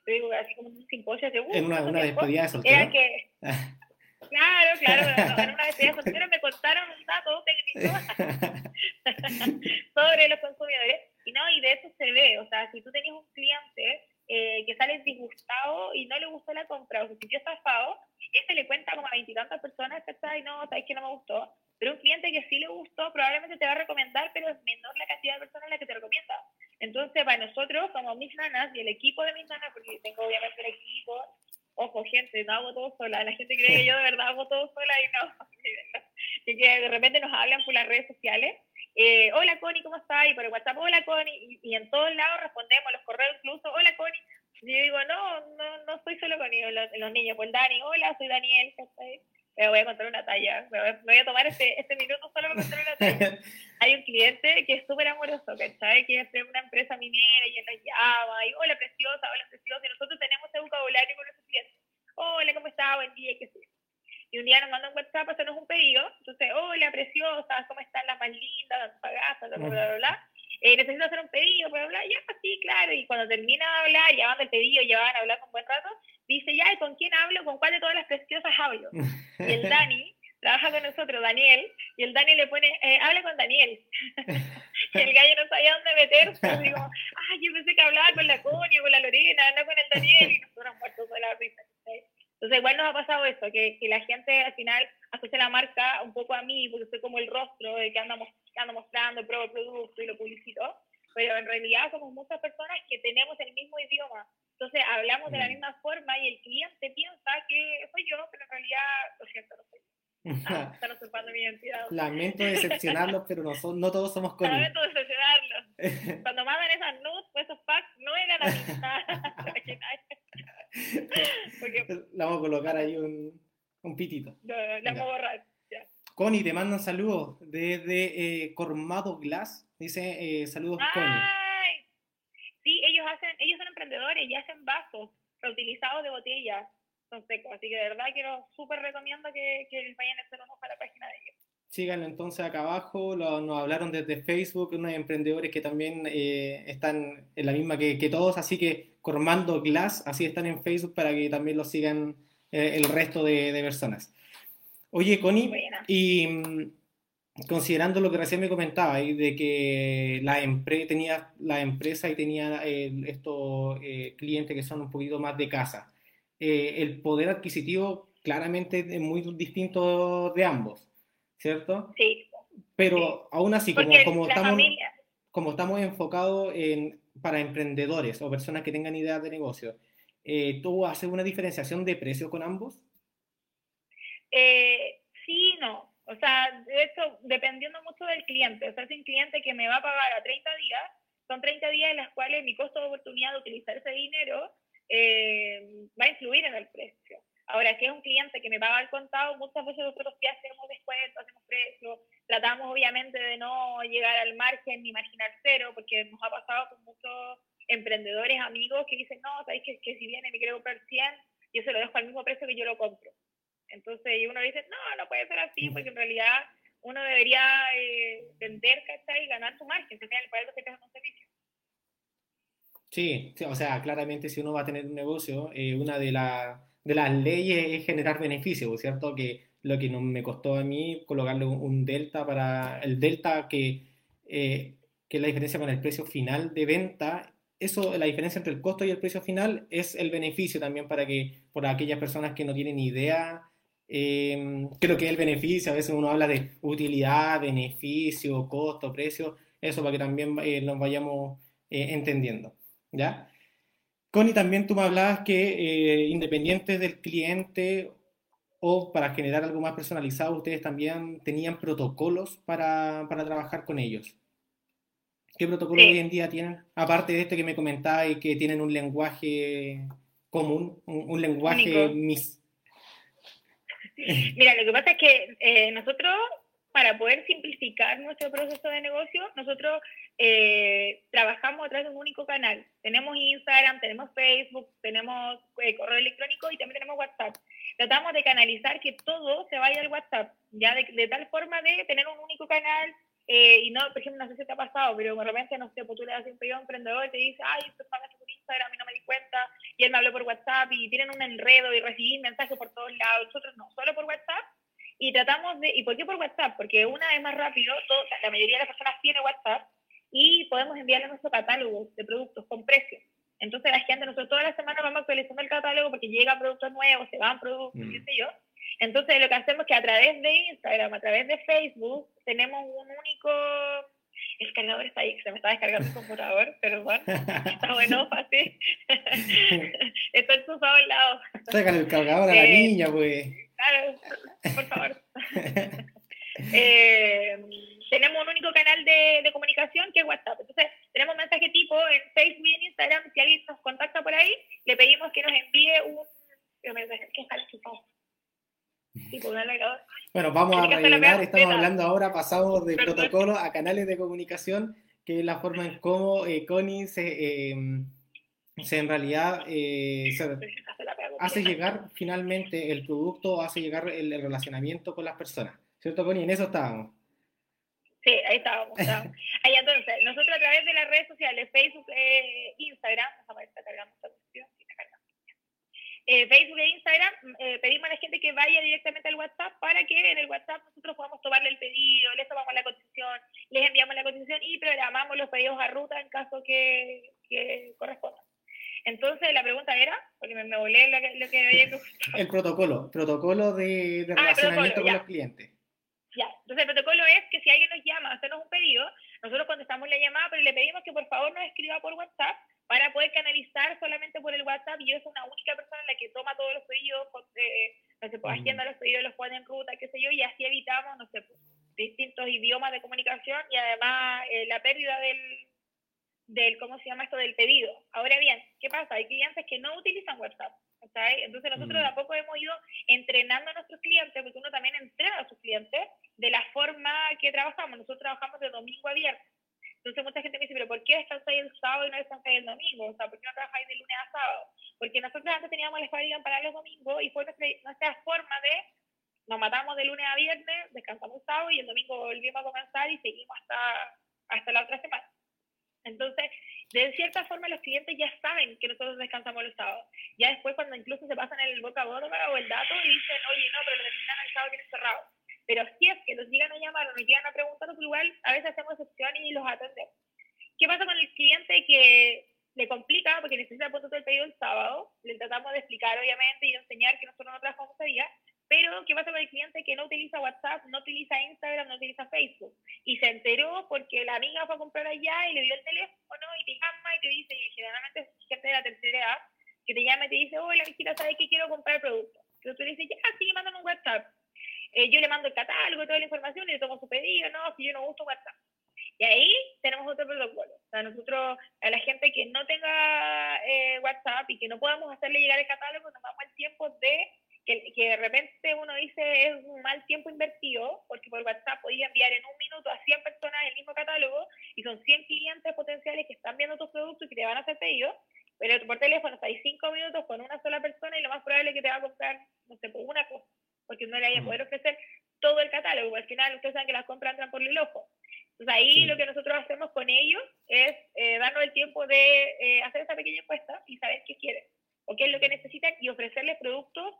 [SPEAKER 2] digo, así como un simposio de
[SPEAKER 1] En una, una despedida de soltero.
[SPEAKER 2] Era que, claro, claro, *laughs* una de soltero me contaron un dato técnico *laughs* sobre los consumidores y no, y de eso se ve, o sea, si tú tenías un cliente eh, que sale disgustado y no le gustó la compra o se sintió estafado, este le cuenta como a veintitantas personas, y No, sabes que no me gustó. Pero un cliente que sí le gustó probablemente te va a recomendar, pero es menor la cantidad de personas la que te recomienda. Entonces, para nosotros, como mis nanas y el equipo de mis nanas, porque tengo obviamente el equipo, ojo, gente, no hago todo sola. La gente cree que yo de verdad hago todo sola y no. *laughs* que de repente nos hablan por las redes sociales eh, hola Connie, ¿cómo estás? Y por el WhatsApp, hola Connie, y, en todos lados respondemos, los correos incluso, hola Connie. Y yo digo, no, no, no soy solo Connie, los, los niños, pues Dani, hola, soy Daniel, Me voy a contar una talla, me voy, a tomar este, este minuto solo para contar una talla. *laughs* Hay un cliente que es súper amoroso, ¿cachai? Que es de una empresa minera y él nos llama, y hola preciosa, hola preciosa, y nosotros tenemos ese vocabulario con esos clientes. Hola, ¿cómo estás? Buen día, ¿qué sé y un día nos mandan un WhatsApp a hacernos un pedido. Entonces, hola, preciosa, ¿cómo están las más lindas, las pagadas, bla, bla, bla, bla? Eh, necesito hacer un pedido, bla, bla, ya, sí, claro. Y cuando termina de hablar, ya van el pedido, ya van a hablar un buen rato, dice, ya, ¿y con quién hablo? ¿Con cuál de todas las preciosas hablo? *laughs* Y el Dani trabaja con nosotros, Daniel, y el Daniel le pone, eh, hable con Daniel. *laughs* el gallo no sabía dónde meterse, como, ah, yo pensé que hablaba con la Connie, con la Lorena, no con el Daniel, y nosotros muertos de la risa. Entonces, igual nos ha pasado eso, que, que, la gente al final asocia la marca un poco a mí, porque soy como el rostro de que anda, que ando mostrando, pruebo el producto y lo publicito, pero en realidad somos muchas personas que tenemos el mismo idioma. Entonces, hablamos de la mm. misma forma y el cliente piensa que soy yo, pero en realidad, lo siento, no soy. *laughs* Ah, están usurpando mi identidad.
[SPEAKER 1] Lamento decepcionarlos, pero no, son, no todos somos con
[SPEAKER 2] Lamento decepcionarlos. *laughs* Cuando mandan esas nudes, pues esos packs no eran a mí.
[SPEAKER 1] Porque... Le vamos a colocar ahí un, un pitito.
[SPEAKER 2] Le vamos a borrar.
[SPEAKER 1] Connie, te mandan saludos desde eh, Cormado Glass. Dice eh, saludos, Connie.
[SPEAKER 2] Sí, ellos, hacen, ellos son emprendedores y hacen vasos reutilizados de botellas son secos. Así que de verdad quiero súper recomiendo que, que vayan a hacer un ojo a la página de ellos.
[SPEAKER 1] Síganlo entonces acá abajo, nos hablaron desde Facebook, unos emprendedores que también eh, están en la misma que, que, todos, así que Cormando Glass, así están en Facebook para que también lo sigan eh, el resto de, de, personas. Oye, Connie, y mm, considerando lo que recién me comentaba, de que la, tenía, la empresa y tenía eh, estos clientes que son un poquito más de casa, el poder adquisitivo claramente es muy distinto de ambos. ¿cierto?
[SPEAKER 2] Sí.
[SPEAKER 1] Pero aún así, como, como estamos, como estamos enfocados en, para emprendedores o personas que tengan ideas de negocio, eh, ¿tú haces una diferenciación de precio con ambos?
[SPEAKER 2] Eh, sí, no. O sea, de hecho, dependiendo mucho del cliente. O sea, si un cliente que me va a pagar a 30 días, son 30 días en los cuales mi costo de oportunidad de utilizar ese dinero eh, va a influir en el precio. Ahora, si es un cliente que me paga el contado, muchas veces nosotros ya hacemos descuentos, hacemos precios, tratamos obviamente de no llegar al margen ni marginal cero, porque nos ha pasado con muchos emprendedores, amigos que dicen, no, sabéis que, si viene me quiere comprar 100, yo se lo dejo al mismo precio que yo lo compro. Entonces uno dice, no, no puede ser así, porque en realidad uno debería eh, vender, ¿cachai? Y ganar su margen, final, para eso que te un servicio.
[SPEAKER 1] Sí, o sea, claramente si uno va a tener un negocio, eh, una de las de las leyes es generar beneficios, ¿cierto? Que lo que no me costó a mí colocarle un, delta para el delta que, eh, que es la diferencia con el precio final de venta, eso, la diferencia entre el costo y el precio final es el beneficio también para que, por aquellas personas que no tienen idea, eh, creo que el beneficio, a veces uno habla de utilidad, beneficio, costo, precio, eso para que también eh, nos vayamos eh, entendiendo, ¿ya? Connie, también tú me hablabas que eh, independientes del cliente o para generar algo más personalizado, ustedes también tenían protocolos para, para trabajar con ellos. ¿Qué protocolos hoy en día tienen? Aparte de este que me comentaba y que tienen un lenguaje común, un, lenguaje mis... *laughs*
[SPEAKER 2] Mira, lo que pasa es que eh, nosotros para poder simplificar nuestro proceso de negocio, nosotros eh, trabajamos a través de un único canal. Tenemos Instagram, tenemos Facebook, tenemos eh, correo electrónico y también tenemos WhatsApp. Tratamos de canalizar que todo se vaya al WhatsApp, ya de, tal forma de tener un único canal eh, y no, por ejemplo, no sé si te ha pasado, pero de repente, no sé, pues tú le das un pedido a un emprendedor y te dice, ay, esto es por Instagram y no me di cuenta, y él me habló por WhatsApp y tienen un enredo y recibí mensajes por todos lados. Nosotros no, solo por WhatsApp y tratamos de, ¿y por qué por WhatsApp? Porque una es más rápido, la mayoría de las personas tiene WhatsApp y podemos enviarle nuestro catálogo de productos con precios. Entonces la gente, nosotros todas las semanas vamos actualizando el catálogo porque llegan productos nuevos, se van productos, mm. qué sé yo. Entonces lo que hacemos es que a través de Instagram, a través de Facebook, tenemos un único... El cargador está ahí, se me está descargando el computador, *laughs* pero bueno, está bueno, *laughs* fácil. *laughs* está enchufado al lado.
[SPEAKER 1] Sacan el cargador a la eh, niña, pues.
[SPEAKER 2] Claro, por favor. eh, tenemos un único canal de, de, comunicación que es WhatsApp. Entonces, tenemos mensaje tipo en Facebook y en Instagram. Si alguien nos contacta por ahí, le pedimos que nos envíe un. ¿Qué está
[SPEAKER 1] bueno, vamos a rellenar, estamos hablando ahora, pasamos de protocolo a canales de comunicación, que es la forma en cómo eh, Connie se, eh, se, en realidad eh, se, hace llegar finalmente el producto, hace llegar el, relacionamiento con las personas. ¿Cierto, Connie? En eso estábamos.
[SPEAKER 2] Sí, ahí estábamos. *laughs* ahí entonces, nosotros a través de las redes sociales, Facebook, eh, Instagram, vamos a ver, está cargando esta cuestión, eh, Facebook e Instagram, eh, pedimos a la gente que vaya directamente al WhatsApp para que en el WhatsApp nosotros podamos tomarle el pedido, les tomamos la cotización, les enviamos la cotización y programamos los pedidos a ruta en caso que, que corresponda. Entonces, la pregunta era, porque me, me volé lo que, lo que había
[SPEAKER 1] El protocolo, protocolo de, de ah, relacionamiento con los clientes.
[SPEAKER 2] Ya, entonces el protocolo es que si alguien nos llama a hacernos un pedido, nosotros contestamos la llamada, pero le pedimos que por favor nos escriba por WhatsApp para poder canalizar solamente por el WhatsApp y yo soy una única persona la que toma todos los pedidos, eh, no sé, pues agenda los pedidos, los pone en ruta, qué sé yo, y así evitamos, no sé, pues, distintos idiomas de comunicación y además eh, la pérdida del, del, ¿cómo se llama esto?, del pedido. Ahora bien, ¿qué pasa? Hay clientes que no utilizan WhatsApp. Entonces nosotros de a poco hemos ido entrenando a nuestros clientes, porque uno también entrena a sus clientes de la forma que trabajamos. Nosotros trabajamos de domingo a viernes. Entonces mucha gente me dice, pero ¿por qué descansáis el sábado y no descansáis el domingo? O sea, ¿por qué no trabajáis de lunes a sábado? Porque nosotros antes teníamos la fábrica para los domingos y fue nuestra, nuestra forma de, nos matamos de lunes a viernes, descansamos el sábado y el domingo volvimos a comenzar y seguimos hasta, hasta la otra semana. Entonces, de cierta forma los clientes ya saben que nosotros descansamos los sábados. Ya después cuando incluso se pasan el boca a boca o el dato y dicen, oye, no, pero terminan el sábado tiene cerrado. Pero si es que nos llegan a llamar o nos llegan a preguntar, otro lugar, a veces hacemos excepción y los atendemos. ¿Qué pasa con el cliente que le complica porque necesita todo el pedido el sábado? Le tratamos de explicar, obviamente, y enseñar que nosotros no trabajamos ese día. Pero, ¿qué pasa con el cliente que no utiliza WhatsApp, no utiliza Instagram, no utiliza Facebook? Y se enteró porque la amiga fue a comprar allá y le dio el teléfono y te llama y te dice, y generalmente es gente de la tercera edad, que te llama y te dice, hola, visita, ¿sabes que quiero comprar el producto? Entonces tú le dices, ya, sí, mándame un WhatsApp eh, yo le mando el catálogo, toda la información y le tomo su pedido, no, si yo no uso WhatsApp. Y ahí tenemos otro protocolo. O sea, nosotros, a la gente que no tenga eh, WhatsApp y que no podamos hacerle llegar el catálogo, nos damos el tiempo de que, que, de repente uno dice es un mal tiempo invertido, porque por WhatsApp podía enviar en un minuto a 100 personas el mismo catálogo y son 100 clientes potenciales que están viendo tus productos y que te van a hacer pedidos, pero por teléfono estás 5 minutos con una sola persona y lo más probable es que te va a comprar, no sé, por una cosa porque no le vaya a poder ofrecer todo el catálogo, al final ustedes saben que las compras entran por el ojo. Entonces ahí lo que nosotros hacemos con ellos es eh, darnos el tiempo de eh, hacer esa pequeña encuesta y saber qué quieren o qué es lo que necesitan y ofrecerles productos,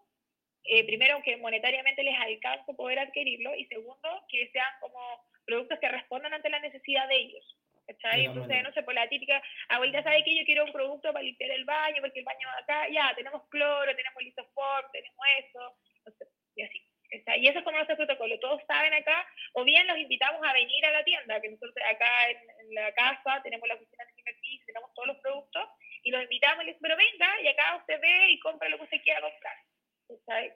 [SPEAKER 2] eh, primero que monetariamente les alcance poder adquirirlo y segundo que sean como productos que respondan ante la necesidad de ellos. Entonces, no sé, por la típica, abuelita sabe que yo quiero un producto para limpiar el baño, porque el baño acá, ya, tenemos cloro, tenemos lisoform, tenemos eso, no sé, y así. Y eso es como nuestro protocolo. Todos saben acá, o bien los invitamos a venir a la tienda, que nosotros acá en, la casa tenemos la oficina de Cimertis, tenemos todos los productos, y los invitamos y les pero venga, y acá usted ve y compra lo que usted quiera comprar. ¿sabes?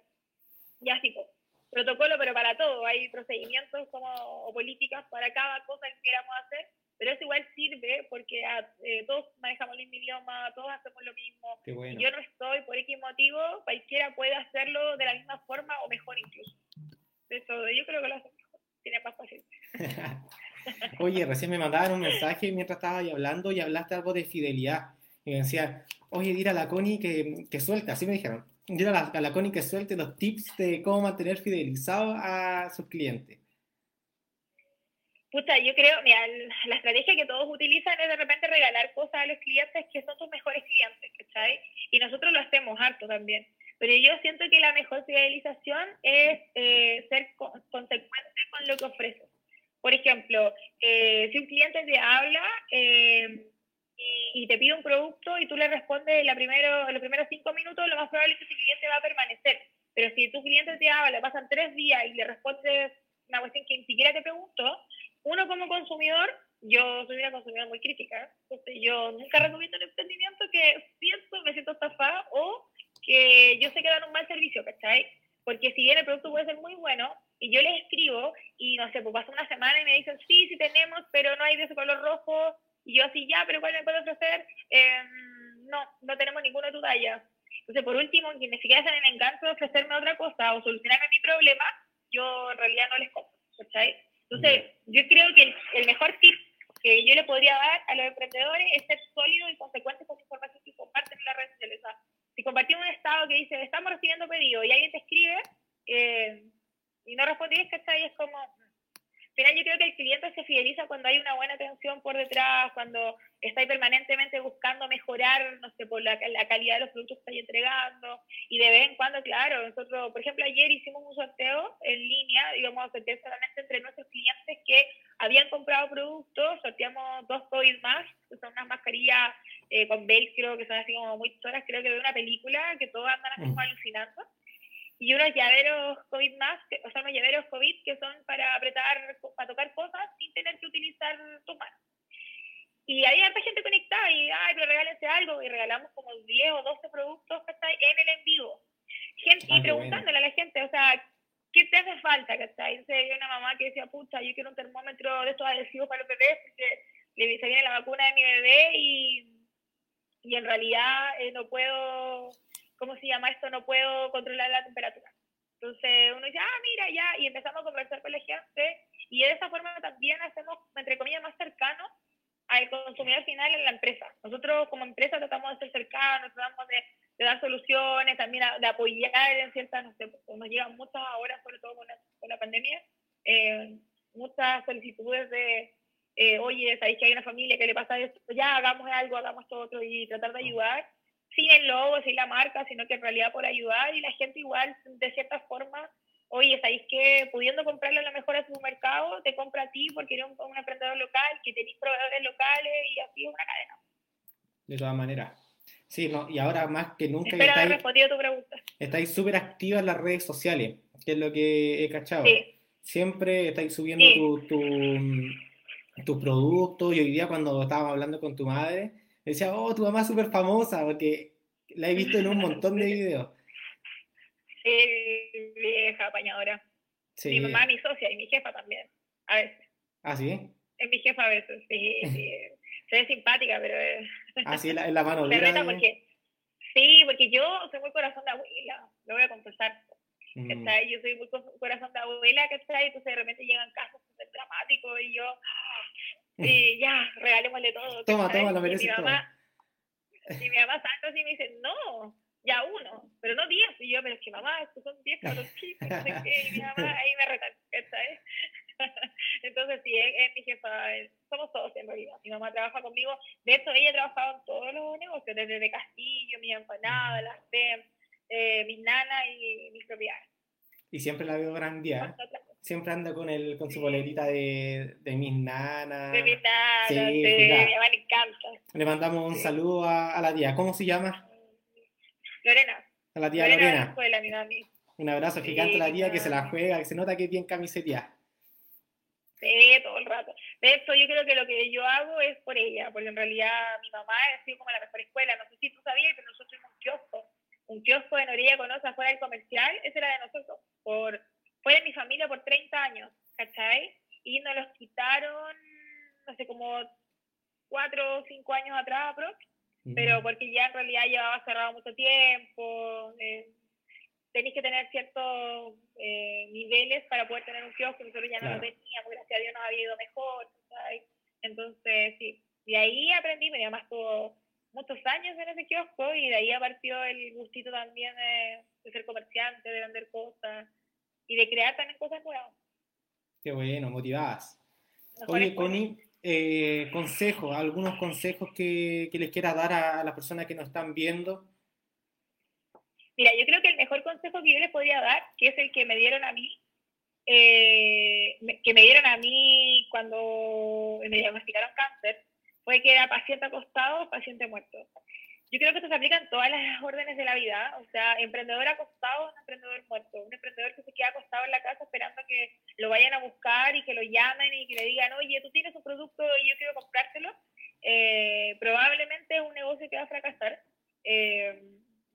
[SPEAKER 2] Y así, pues. Protocolo, pero para todo. Hay procedimientos como, o políticas para cada cosa que queramos hacer pero eso igual sirve porque ah, eh, todos manejamos el mismo idioma, todos hacemos lo mismo. Yo no estoy por X motivo, cualquiera puede hacerlo de la misma forma o mejor incluso. Eso, yo creo que lo hace mejor, tiene más fácil. *laughs*
[SPEAKER 1] oye, recién me mandaron un mensaje mientras estaba ahí hablando y hablaste algo de fidelidad. Y me decía, oye, dile a la Connie que, que suelte, así me dijeron. Dile a la, a la Connie que suelte los tips de cómo mantener fidelizado a sus clientes.
[SPEAKER 2] Pucha, yo creo, mira, la estrategia que todos utilizan es de repente regalar cosas a los clientes que son tus mejores clientes, ¿cachai? Y nosotros lo hacemos harto también. Pero yo siento que la mejor fidelización es eh, ser consecuente con lo que ofreces. Por ejemplo, eh, si un cliente te habla eh, y, te pide un producto y tú le respondes la los primeros cinco minutos, lo más probable es que ese cliente va a permanecer. Pero si tu cliente te habla, pasan tres días y le respondes una cuestión que ni siquiera te pregunto, uno como consumidor, yo soy una consumidora muy crítica, entonces yo nunca recomiendo un emprendimiento que siento, me siento estafada o que yo sé que dan un mal servicio, ¿cachai? Porque si bien el producto puede ser muy bueno y yo les escribo y no sé, pues pasa una semana y me dicen, sí, sí tenemos, pero no hay de ese color rojo, y yo así, ya, pero ¿cuál me puede ofrecer? Em, no, no tenemos ninguna de tu talla. Entonces, por último, quienes siquiera hacen el encanto de ofrecerme otra cosa o solucionarme mi problema, yo en realidad no les compro, ¿cachai? Entonces, yo creo que el, mejor tip que yo le podría dar a los emprendedores es ser sólido y consecuente con la información que comparten en las redes sociales. si compartimos un estado que dice, estamos recibiendo pedidos y alguien te escribe eh, y no respondís, ¿cachai? Es como, final yo creo que el cliente se fideliza cuando hay una buena atención por detrás, cuando está permanentemente buscando mejorar, no sé, por la, la, calidad de los productos que está entregando. Y de vez en cuando, claro, nosotros, por ejemplo, ayer hicimos un sorteo en línea, íbamos a sortear solamente entre nuestros clientes que habían comprado productos, sorteamos dos COVID más, que son unas mascarillas eh, con velcro, que son así como muy choras, creo que de una película, que todos andan así como mm. alucinando y unos llaveros COVID más, o sea, unos llaveros COVID que son para apretar, para tocar cosas sin tener que utilizar tu mano. Y hay harta gente conectada y, ay, pero regálense algo, y regalamos como 10 o 12 productos en el en vivo. Gente, y ah, preguntándole a la gente, o sea, ¿qué te hace falta? ¿cachai? Entonces, una mamá que decía, pucha, yo quiero un termómetro de estos adhesivos para los bebés porque le se viene la vacuna de mi bebé y, y en realidad eh, no puedo ¿cómo se llama esto? No puedo controlar la temperatura. Entonces uno dice, ah, mira, ya, y empezamos a conversar con la gente y de esa forma también hacemos, entre comillas, más cercano al consumidor final en la empresa. Nosotros como empresa tratamos de ser cercanos, tratamos de, dar soluciones, también de apoyar en ciertas, no sé, pues, nos llegan muchas ahora, sobre todo con la, pandemia, eh, muchas solicitudes de, eh, oye, sabéis que hay una familia que le pasa esto, ya hagamos algo, hagamos todo otro y tratar de ayudar sin el logo, sin la marca, sino que en realidad por ayudar y la gente igual, de cierta forma, oye, ¿sabéis que pudiendo comprarle a la mejor a su mercado, te compra a ti porque eres un, emprendedor local, que tenéis proveedores locales y así es una cadena?
[SPEAKER 1] De todas maneras. Sí, no, y ahora más que nunca
[SPEAKER 2] Espero estáis, respondido tu pregunta.
[SPEAKER 1] Estáis súper activas en las redes sociales, que es lo que he cachado. Siempre estáis subiendo tus tu, tu productos y hoy día cuando estábamos hablando con tu madre, decía, oh, tu mamá es súper famosa, porque la he visto en un montón de videos. *laughs*
[SPEAKER 2] Sí, vieja apañadora. Sí. Mi mamá, mi socia y mi jefa también, a veces.
[SPEAKER 1] ¿Ah, sí?
[SPEAKER 2] Es mi jefa a veces, sí, sí. *laughs* Se ve simpática, pero...
[SPEAKER 1] Ah, sí, en la, mano *laughs* dura.
[SPEAKER 2] porque, sí, porque yo soy muy corazón de abuela, lo voy a confesar. Mm. Yo soy muy corazón de abuela, ¿cachai? Entonces de repente llegan casos súper dramáticos y yo, y ya, regalémosle todo.
[SPEAKER 1] Toma, toma, lo mereces
[SPEAKER 2] y mi mamá, Y mi mamá salta así y me dice, no, ya uno, pero no diez. Y yo, pero es que mamá, estos son diez los chicos, no sé qué. Y mi mamá ahí me retan, ¿sabes? *laughs* Entonces, sí, es, mi jefa, somos todos en realidad. Mi mamá trabaja conmigo. De hecho, ella ha trabajado en todos los negocios, desde de Castillo, mi empanada, las TEM, eh, mis nanas y mis propiedades.
[SPEAKER 1] Y siempre la veo gran día siempre anda con el con su bolerita de, de mis nanas.
[SPEAKER 2] De mis nanas, sí, sí me encanta.
[SPEAKER 1] Le mandamos un saludo a, a, la tía. ¿Cómo se llama?
[SPEAKER 2] Lorena.
[SPEAKER 1] A la tía Lorena.
[SPEAKER 2] Lorena.
[SPEAKER 1] Un abrazo gigante a la tía que se la juega, que se nota que es bien camisetía.
[SPEAKER 2] Sí, todo el rato. De hecho, yo creo que lo que yo hago es por ella, porque en realidad mi mamá ha sido como la mejor escuela. No sé si tú sabías, pero nosotros tuvimos un kiosco. Un kiosco en Orilla Conoce, afuera del comercial, ese era de nosotros. Por fue de mi familia por 30 años, ¿cachai? Y nos los quitaron, no sé, como 4 o 5 años atrás, pero porque ya en realidad llevaba cerrado mucho tiempo, eh, tenéis que tener ciertos eh, niveles para poder tener un kiosco, nosotros ya no lo teníamos, gracias a Dios nos había ido mejor, ¿cachai? Entonces, sí, de ahí aprendí, mi mamá estuvo muchos años en ese kiosco y de ahí partió el gustito también de, de ser comerciante, de vender cosas y de crear también cosas nuevas.
[SPEAKER 1] Qué bueno, motivadas. Oye, Connie, eh, consejos, algunos consejos que, que les quiera dar a, las personas que nos están viendo.
[SPEAKER 2] Mira, yo creo que el mejor consejo que yo les podría dar, que es el que me dieron a mí, eh, que me dieron a mí cuando me diagnosticaron cáncer, fue que era paciente acostado, paciente muerto. Yo creo que esto se aplica en todas las órdenes de la vida. O sea, emprendedor acostado un emprendedor muerto. Un emprendedor que se queda acostado en la casa esperando que lo vayan a buscar y que lo llamen y que le digan, oye, tú tienes un producto y yo quiero comprártelo. Eh, probablemente es un negocio que va a fracasar. Eh,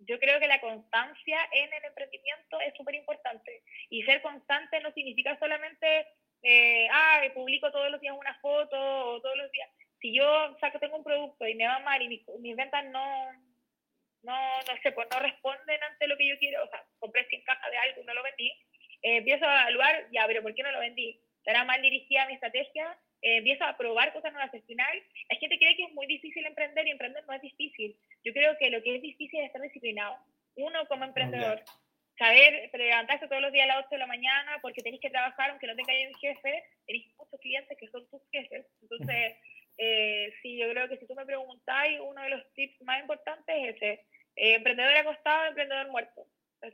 [SPEAKER 2] yo creo que la constancia en el emprendimiento es súper importante. Y ser constante no significa solamente, eh, ah, publico todos los días una foto o todos los días si yo saco, tengo un producto y me va mal y mis, ventas no, no, no sé, pues no responden ante lo que yo quiero, o sea, compré 100 cajas de algo y no lo vendí, eh, empiezo a evaluar, ya, pero ¿por qué no lo vendí? ¿Estará mal dirigida mi estrategia? Eh, empiezo a probar cosas nuevas. Al final, la gente cree que es muy difícil emprender y emprender no es difícil. Yo creo que lo que es difícil es estar disciplinado. Uno como emprendedor. saber levantarse todos los días a las 8 de la mañana porque tenéis que trabajar, aunque no tengáis un jefe, tenéis muchos clientes que son tus jefes. Entonces, eh, sí, yo creo que si tú me preguntáis, uno de los tips más importantes es ese, eh, emprendedor acostado, emprendedor muerto.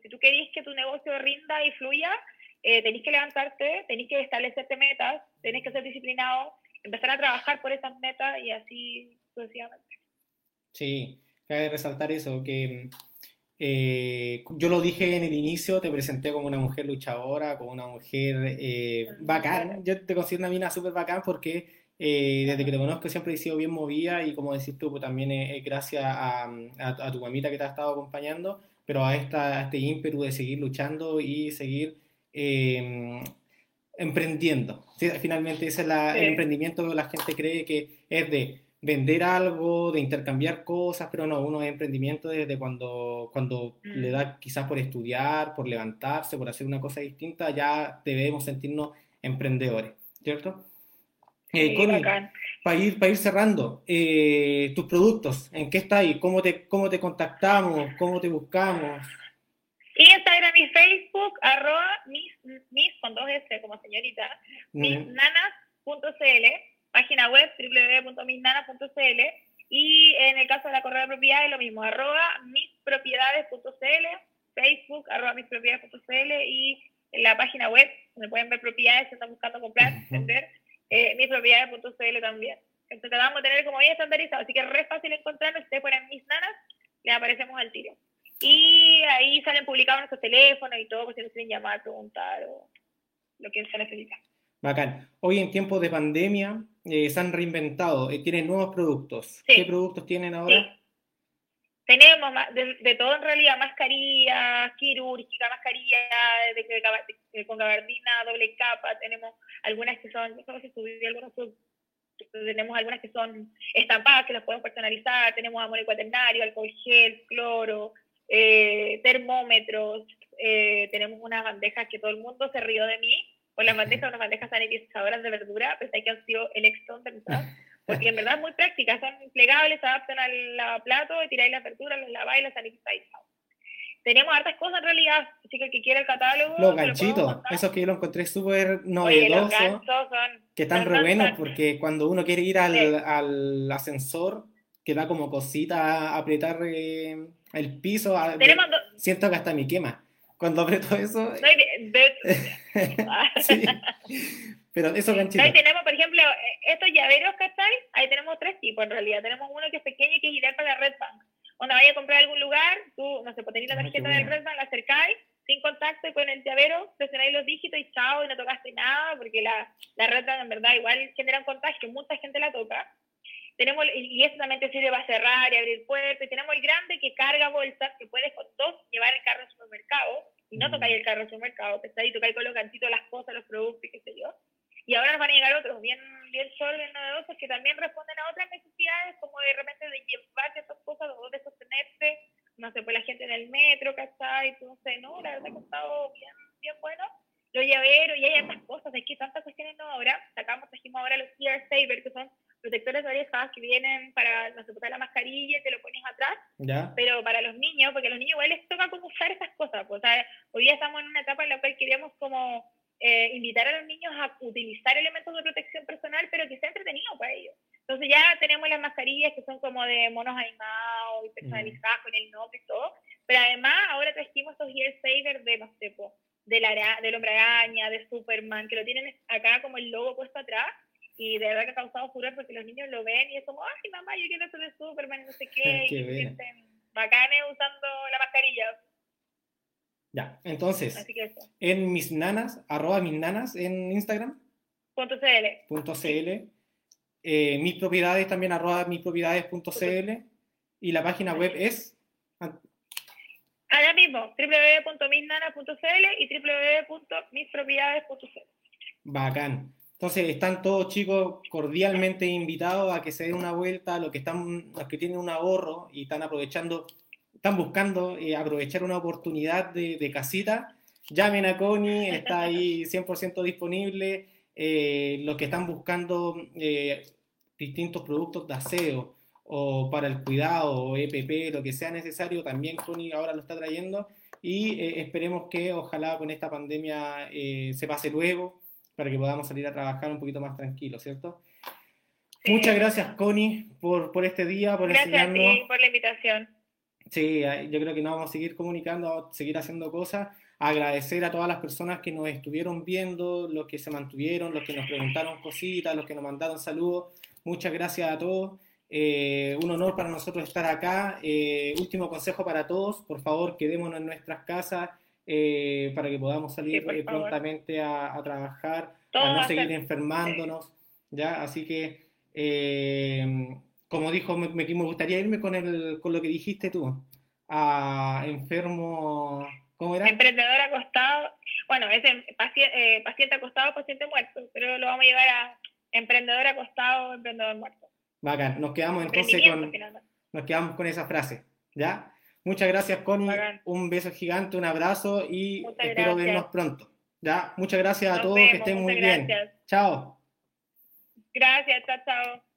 [SPEAKER 2] si tú querés que tu negocio rinda y fluya, eh, tenéis que levantarte, tenéis que establecerte metas, tenéis que ser disciplinado, empezar a trabajar por esas metas y así sucesivamente.
[SPEAKER 1] Sí, cabe resaltar eso, que eh, yo lo dije en el inicio, te presenté como una mujer luchadora, como una mujer eh, bacán. Yo te considero una mina súper bacán porque eh, desde que te conozco siempre he sido bien movida y como decís tú, pues también es, gracias a, a, tu mamita que te ha estado acompañando, pero a, esta, este ímpetu de seguir luchando y seguir em, emprendiendo. Finalmente ese es el emprendimiento que la gente cree que es de vender algo, de intercambiar cosas, pero no, uno es emprendimiento desde cuando, cuando le da mm. quizás por estudiar, por levantarse, por hacer una cosa distinta, ya debemos sentirnos emprendedores, ¿cierto? Eh, para ir, para ir cerrando, eh, tus productos, ¿en qué está ahí? ¿Cómo te, ¿Cómo te contactamos? ¿Cómo te buscamos?
[SPEAKER 2] Instagram y Facebook, arroba mis, mis con dos S como señorita, misnanas.cl página web www.misnanas.cl y en el caso de la correa de propiedades lo mismo, arroba mispropiedades.cl, Facebook, arroba mispropiedades.cl y en la página web donde pueden ver propiedades, si están buscando comprar, vender, eh, mispropiedades.cl también. Entonces tratamos de tener como bien estandarizado, así que es re fácil encontrarnos, ustedes ponen mis nanas, le aparecemos al tiro. Y ahí salen publicados nuestros teléfonos y todo, por si nos quieren llamar, preguntar o lo que se necesita.
[SPEAKER 1] Bacán. Hoy en tiempos de pandemia eh, se han reinventado, eh, tienen nuevos productos. ¿Qué productos tienen ahora?
[SPEAKER 2] Tenemos de, todo en realidad, mascarillas quirúrgicas, mascarillas de, con gabardina, doble capa, tenemos algunas que son, no sé si algunos tenemos algunas que son estampadas, que las podemos personalizar, tenemos amor cuaternario, alcohol gel, cloro, eh, termómetros, tenemos unas bandejas que todo el mundo se rió de mí, o las *laughs* bandejas, unas bandejas sanitizadoras de verdura, pues hay que han sido el exton *laughs* porque en verdad es muy prácticas, son plegables, se adaptan al plato, tiráis la verdura, los laváis y los sanitizáis. Tenemos hartas cosas en realidad, así que el que quiera el catálogo.
[SPEAKER 1] Los ganchitos, esos que yo lo encontré súper novedosos. Que están re buenos porque cuando uno quiere ir al, al ascensor, que da como cosita apretar eh, el piso, siento que hasta mi quema cuando aprieto eso. *laughs* sí. *laughs* Pero eso
[SPEAKER 2] ganchitos. Ahí tenemos, por ejemplo, estos llaveros, ¿cachai? Ahí tenemos tres tipos en realidad. Tenemos uno que es pequeño y que es ideal para la Red Bank. Cuando vayas a comprar algún lugar, tú, no sé, pues tenéis la ah, tarjeta del Red Bank, la acercáis sin contacto y con el llavero presionáis los dígitos y chao, y no tocaste nada, porque la, la Red Bank en verdad igual genera un contagio, mucha gente la toca. Tenemos, y eso también te sirve para cerrar y abrir puertas. tenemos el grande que carga bolsas, que puedes con dos llevar el carro al supermercado y no tocáis el carro al supermercado, ahí tocáis con los ganchitos las cosas, los productos y qué sé yo. Y ahora nos van a llegar otros bien, bien solo, bien novedosos, que también responden a otras necesidades, como de repente de llevar ciertas cosas o de sostenerse, no sé, pues la gente en el metro, ¿cachai? No sé, no, la verdad que ha estado bien, bien bueno. Los llaveros, y hay tantas cosas, hay que tantas cuestiones no ahora. Sacamos, trajimos ahora los Ear Saver, que son protectores de orejas que vienen para, no sé, poner la mascarilla y te lo pones atrás, pero para los niños, porque a los niños igual les toca como usar esas cosas, pues, o sea, hoy día estamos en una etapa en la cual queríamos como eh, invitar a los niños a utilizar elementos de protección personal, pero que sea entretenido para ellos. Entonces ya tenemos las mascarillas que son como de monos animados y personalizadas con el nombre y todo, pero además ahora trajimos estos ear savers de, no sé, de la, del hombre araña, de Superman, que lo tienen acá como el logo puesto atrás, y de verdad que ha causado furor porque los niños lo ven y es como, ay mamá, yo quiero ser de Superman no sé qué, *laughs* y se sienten bacanes usando la mascarilla.
[SPEAKER 1] Ya, entonces, en mis nanas, arroba mis nanas en Instagram.
[SPEAKER 2] Punto .cl.
[SPEAKER 1] Punto .cl. Eh, mis propiedades también arroba mis propiedades.cl y la página web es
[SPEAKER 2] allá mismo www.misnanas.cl y www.mispropiedades.cl
[SPEAKER 1] bacán entonces están todos chicos cordialmente invitados a que se den una vuelta, los que están, los que tienen un ahorro y están aprovechando, están buscando eh, aprovechar una oportunidad de, casita, llamen a Connie, está ahí *laughs* 100% disponible. Eh, los que están buscando eh, distintos productos de aseo o para el cuidado, o EPP, lo que sea necesario, también Connie ahora lo está trayendo. y eh, esperemos que ojalá con esta pandemia eh, se pase luego para que podamos salir a trabajar un poquito más tranquilos, ¿cierto? Muchas gracias, Connie, por, por este día, por
[SPEAKER 2] gracias enseñarnos. Gracias a ti por la invitación.
[SPEAKER 1] Sí, yo creo que nos vamos a seguir comunicando, vamos a seguir haciendo cosas. Agradecer a todas las personas que nos estuvieron viendo, los que se mantuvieron, los que nos preguntaron cositas, los que nos mandaron saludos. Muchas gracias a todos. Eh, un honor para nosotros estar acá. Eh, último consejo para todos, por favor, quedémonos en nuestras casas eh, para que podamos salir prontamente a, trabajar, a no seguir enfermándonos. ¿ya? Así que, como dijo, me, me, gustaría irme con, el, con lo que dijiste tú, a enfermo... ¿Cómo era?
[SPEAKER 2] Emprendedor acostado, bueno, es paciente, paciente acostado, paciente muerto, pero lo vamos a llevar a emprendedor acostado, emprendedor muerto.
[SPEAKER 1] Bacán, nos quedamos entonces con, nos quedamos con esa frase, ¿ya? Muchas gracias, Connie. Un beso gigante, un abrazo y espero vernos pronto. ¿ya? Muchas gracias a todos, que estén muy bien. Chao.
[SPEAKER 2] Gracias, chao, chao.